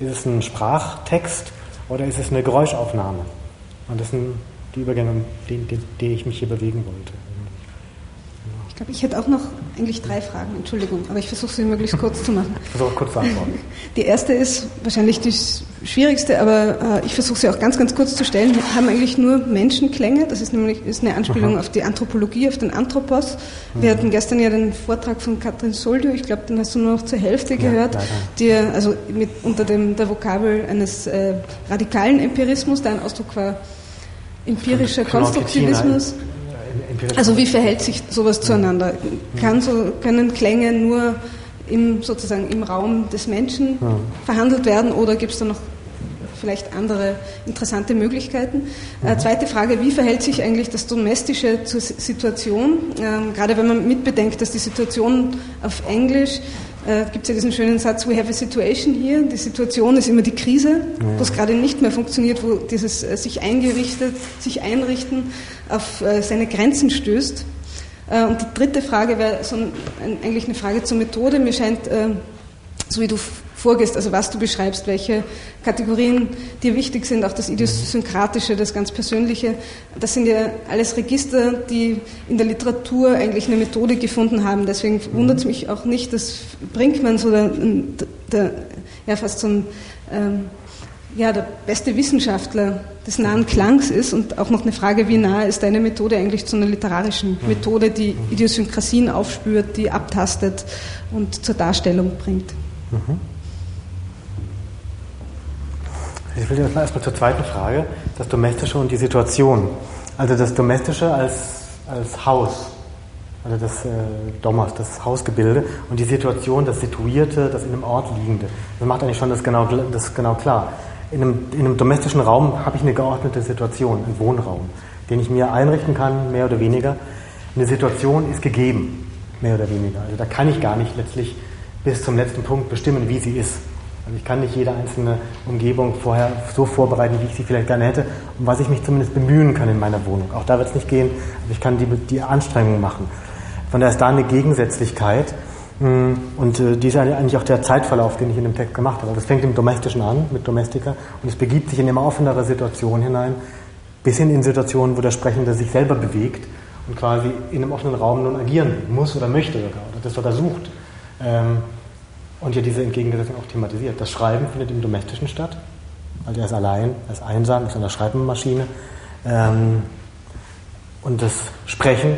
Ist es ein Sprachtext? Oder ist es eine Geräuschaufnahme? Und das sind die Übergänge, in denen, ich mich hier bewegen wollte. Ich glaube, ich hätte auch noch eigentlich drei Fragen, Entschuldigung, aber ich versuche sie möglichst kurz zu machen. Ich versuche kurz zu antworten. [LAUGHS] Die erste ist wahrscheinlich die schwierigste, aber äh, ich versuche sie auch ganz, ganz kurz zu stellen. Wir haben eigentlich nur Menschenklänge, das ist nämlich ist eine Anspielung Aha. auf die Anthropologie, auf den Anthropos. Wir mhm. hatten gestern ja den Vortrag von Katrin Soldio, ich glaube, den hast du nur noch zur Hälfte gehört, ja, die also mit, unter dem, der Vokabel eines äh, radikalen Empirismus, der ein Ausdruck war empirischer Konstruktivismus. Also wie verhält sich sowas zueinander? Kann so, können Klänge nur im, sozusagen im Raum des Menschen verhandelt werden oder gibt es da noch vielleicht andere interessante Möglichkeiten. Äh, zweite Frage, wie verhält sich eigentlich das Domestische zur Situation? Ähm, gerade wenn man mitbedenkt, dass die Situation auf Englisch äh, gibt es ja diesen schönen Satz, we have a situation here. Die Situation ist immer die Krise, ja. wo es gerade nicht mehr funktioniert, wo dieses äh, sich eingerichtet, sich einrichten auf äh, seine Grenzen stößt. Äh, und die dritte Frage wäre so ein, eigentlich eine Frage zur Methode. Mir scheint, äh, so wie du vorgehst, also was du beschreibst, welche Kategorien dir wichtig sind, auch das Idiosynkratische, das ganz Persönliche. Das sind ja alles Register, die in der Literatur eigentlich eine Methode gefunden haben. Deswegen wundert es mich auch nicht, dass Brinkmann so der, der ja, fast so ein ähm, ja, der beste Wissenschaftler des nahen Klangs ist und auch noch eine Frage, wie nah ist deine Methode eigentlich zu einer literarischen Methode, die Idiosynkrasien aufspürt, die abtastet und zur Darstellung bringt. Mhm. Ich will jetzt erstmal zur zweiten Frage, das Domestische und die Situation. Also das Domestische als, als Haus, also das äh, Domos, das Hausgebilde und die Situation, das Situierte, das in einem Ort liegende. Das macht eigentlich schon das genau, das genau klar. In einem, in einem domestischen Raum habe ich eine geordnete Situation, einen Wohnraum, den ich mir einrichten kann, mehr oder weniger. Eine Situation ist gegeben, mehr oder weniger. Also da kann ich gar nicht letztlich bis zum letzten Punkt bestimmen, wie sie ist. Also ich kann nicht jede einzelne Umgebung vorher so vorbereiten, wie ich sie vielleicht gerne hätte und was ich mich zumindest bemühen kann in meiner Wohnung. Auch da wird es nicht gehen, aber ich kann die, die Anstrengungen machen. Von daher ist da eine Gegensätzlichkeit hm, und äh, die ist eigentlich auch der Zeitverlauf, den ich in dem Text gemacht habe. Das fängt im Domestischen an, mit Domestika, und es begibt sich in immer offenere Situationen hinein, bis hin in Situationen, wo der Sprechende sich selber bewegt und quasi in einem offenen Raum nun agieren muss oder möchte sogar, oder das sogar sucht. Ähm, und ja diese Entgegengesetzung auch thematisiert. Das Schreiben findet im Domestischen statt. Also er ist allein, er ist einsam, ist an der Schreibmaschine. Ähm, und das Sprechen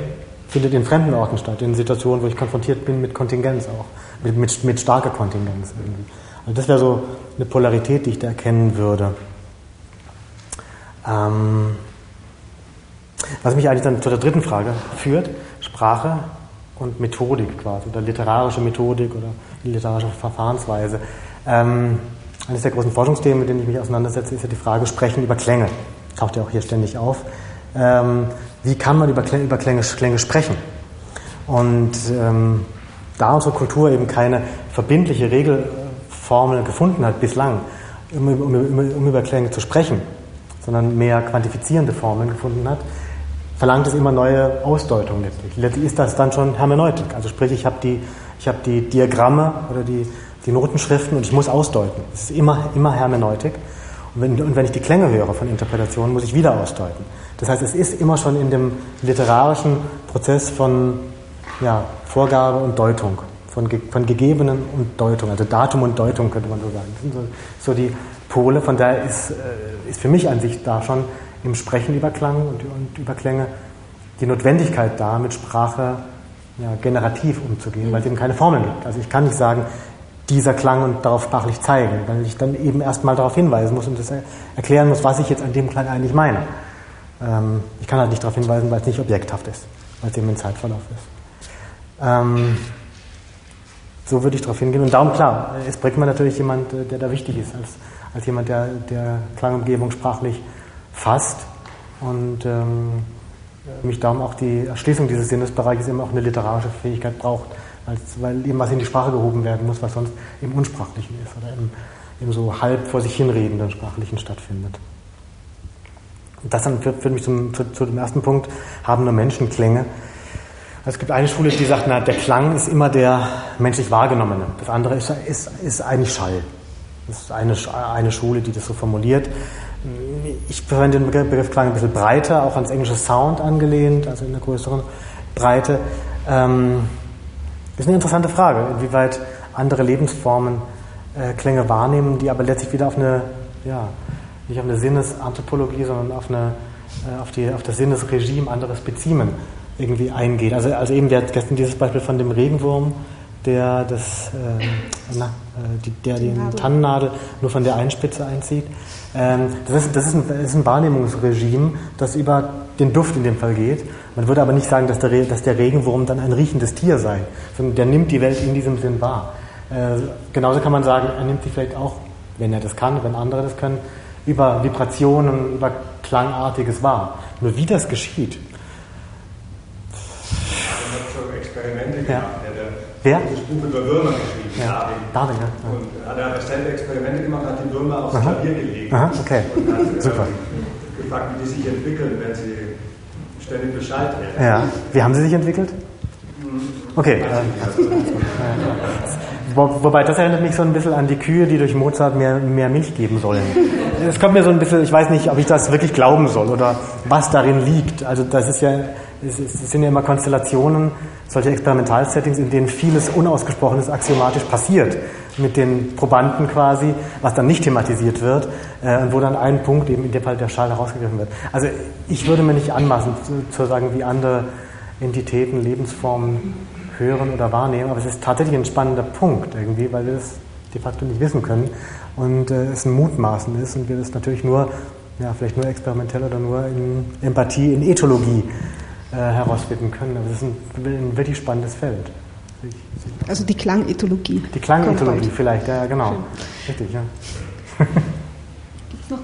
findet in fremden Orten statt, in Situationen, wo ich konfrontiert bin mit Kontingenz auch, mit, mit, mit starker Kontingenz irgendwie. Also das wäre so eine Polarität, die ich da erkennen würde. Ähm, was mich eigentlich dann zu der dritten Frage führt, Sprache und Methodik quasi, oder literarische Methodik oder literarische Verfahrensweise. Ähm, eines der großen Forschungsthemen, mit denen ich mich auseinandersetze, ist ja die Frage Sprechen über Klänge. Taucht ja auch hier ständig auf. Ähm, wie kann man über Klänge, über Klänge, Klänge sprechen? Und ähm, da unsere Kultur eben keine verbindliche Regelformel gefunden hat bislang, um, um, um, über Klänge zu sprechen, sondern mehr quantifizierende Formeln gefunden hat, verlangt es immer neue Ausdeutungen letztlich. Letztlich ist das dann schon Hermeneutik. Also sprich, ich habe die ich habe die Diagramme oder die, die Notenschriften und ich muss ausdeuten. Es ist immer, immer Hermeneutik. Und wenn, und wenn ich die Klänge höre von Interpretationen, muss ich wieder ausdeuten. Das heißt, es ist immer schon in dem literarischen Prozess von ja, Vorgabe und Deutung, von, von Gegebenen und Deutung, also Datum und Deutung könnte man so sagen. Das sind so, so die Pole, von daher ist, äh, ist für mich an sich da schon im Sprechen über Klang und, und über Klänge die Notwendigkeit da, mit Sprache ja, generativ umzugehen, weil es eben keine Formeln gibt. Also ich kann nicht sagen, dieser Klang und darauf sprachlich zeigen, weil ich dann eben erstmal darauf hinweisen muss und das erklären muss, was ich jetzt an dem Klang eigentlich meine. Ähm, ich kann halt nicht darauf hinweisen, weil es nicht objekthaft ist, weil es eben ein Zeitverlauf ist. Ähm, so würde ich darauf hingehen. Und darum, klar, ist Brickmann natürlich jemand, äh, der da wichtig ist, als, als jemand, der, der Klangumgebung sprachlich fasst und ähm, mich darum auch die Erschließung dieses Sinnesbereiches immer auch eine literarische Fähigkeit braucht, als, weil eben was in die Sprache gehoben werden muss, was sonst im Unsprachlichen ist oder im, im so halb vor sich hinredenden Sprachlichen stattfindet. Und das dann führt, führt mich zum, zu, zu, dem ersten Punkt, haben nur Menschen Klänge. Es gibt eine Schule, die sagt, na, der Klang ist immer der menschlich wahrgenommene. Das andere ist, ist, ist eigentlich Schall. Das ist eine, eine Schule, die das so formuliert. Ich verwende den Begriff Klang ein bisschen breiter, auch ans englische Sound angelehnt, also in einer größeren Breite. Ähm, ist eine interessante Frage, inwieweit andere Lebensformen äh, Klänge wahrnehmen, die aber letztlich wieder auf eine, ja, nicht auf eine Sinnesanthropologie, sondern auf, eine, äh, auf, die, auf das Sinnesregime anderer Speziemen irgendwie eingeht. Also, also eben, wir hatten gestern dieses Beispiel von dem Regenwurm, der, das, äh, na, die, der die Tannennadel nur von der einen Spitze einzieht. Ähm, das, ist, das, ist ein, das ist ein Wahrnehmungsregime, das über den Duft in dem Fall geht. Man würde aber nicht sagen, dass der, dass der Regenwurm dann ein riechendes Tier sei, sondern der nimmt die Welt in diesem Sinn wahr. Äh, genauso kann man sagen, er nimmt sie vielleicht auch, wenn er das kann, wenn andere das können, über Vibrationen, über Klangartiges wahr. Nur wie das geschieht. Experimente ja. Wer? Das Buch über Würmer geschrieben. Ja. Darwin. ja. Und hat er selber Experimente gemacht, hat die Würmer aufs Aha. Klavier gelegt. Aha, okay. Und hat, Super. Äh, gefragt, wie die sich entwickeln, wenn sie ständig Bescheid werden. Ja. Wie haben sie sich entwickelt? Okay. Äh, wo, wobei, das erinnert mich so ein bisschen an die Kühe, die durch Mozart mehr, mehr Milch geben sollen. Es kommt mir so ein bisschen, ich weiß nicht, ob ich das wirklich glauben soll oder was darin liegt. Also das ist ja, es, sind ja immer Konstellationen, solche Experimentalsettings, in denen vieles Unausgesprochenes axiomatisch passiert mit den Probanden quasi, was dann nicht thematisiert wird äh, und wo dann ein Punkt, eben in dem Fall der Schall, herausgegriffen wird. Also ich würde mir nicht anmaßen zu, sagen, wie andere Entitäten, Lebensformen hören oder wahrnehmen, aber es ist tatsächlich ein spannender Punkt irgendwie, weil wir es de facto nicht wissen können und äh, es ein Mutmaßen ist und wir das natürlich nur, ja, vielleicht nur experimentell oder nur in Empathie, in Ethologie herausfinden können. Aber es ist ein, ein wirklich spannendes Feld. Also die Klangethologie. Die Klangethologie vielleicht, ja, genau. Schön. Richtig, ja. Gibt es noch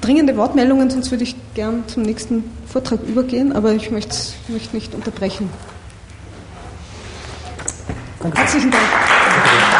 dringende Wortmeldungen, sonst würde ich gern zum nächsten Vortrag übergehen, aber ich möchte, möchte nicht unterbrechen. Danke. Herzlichen Dank.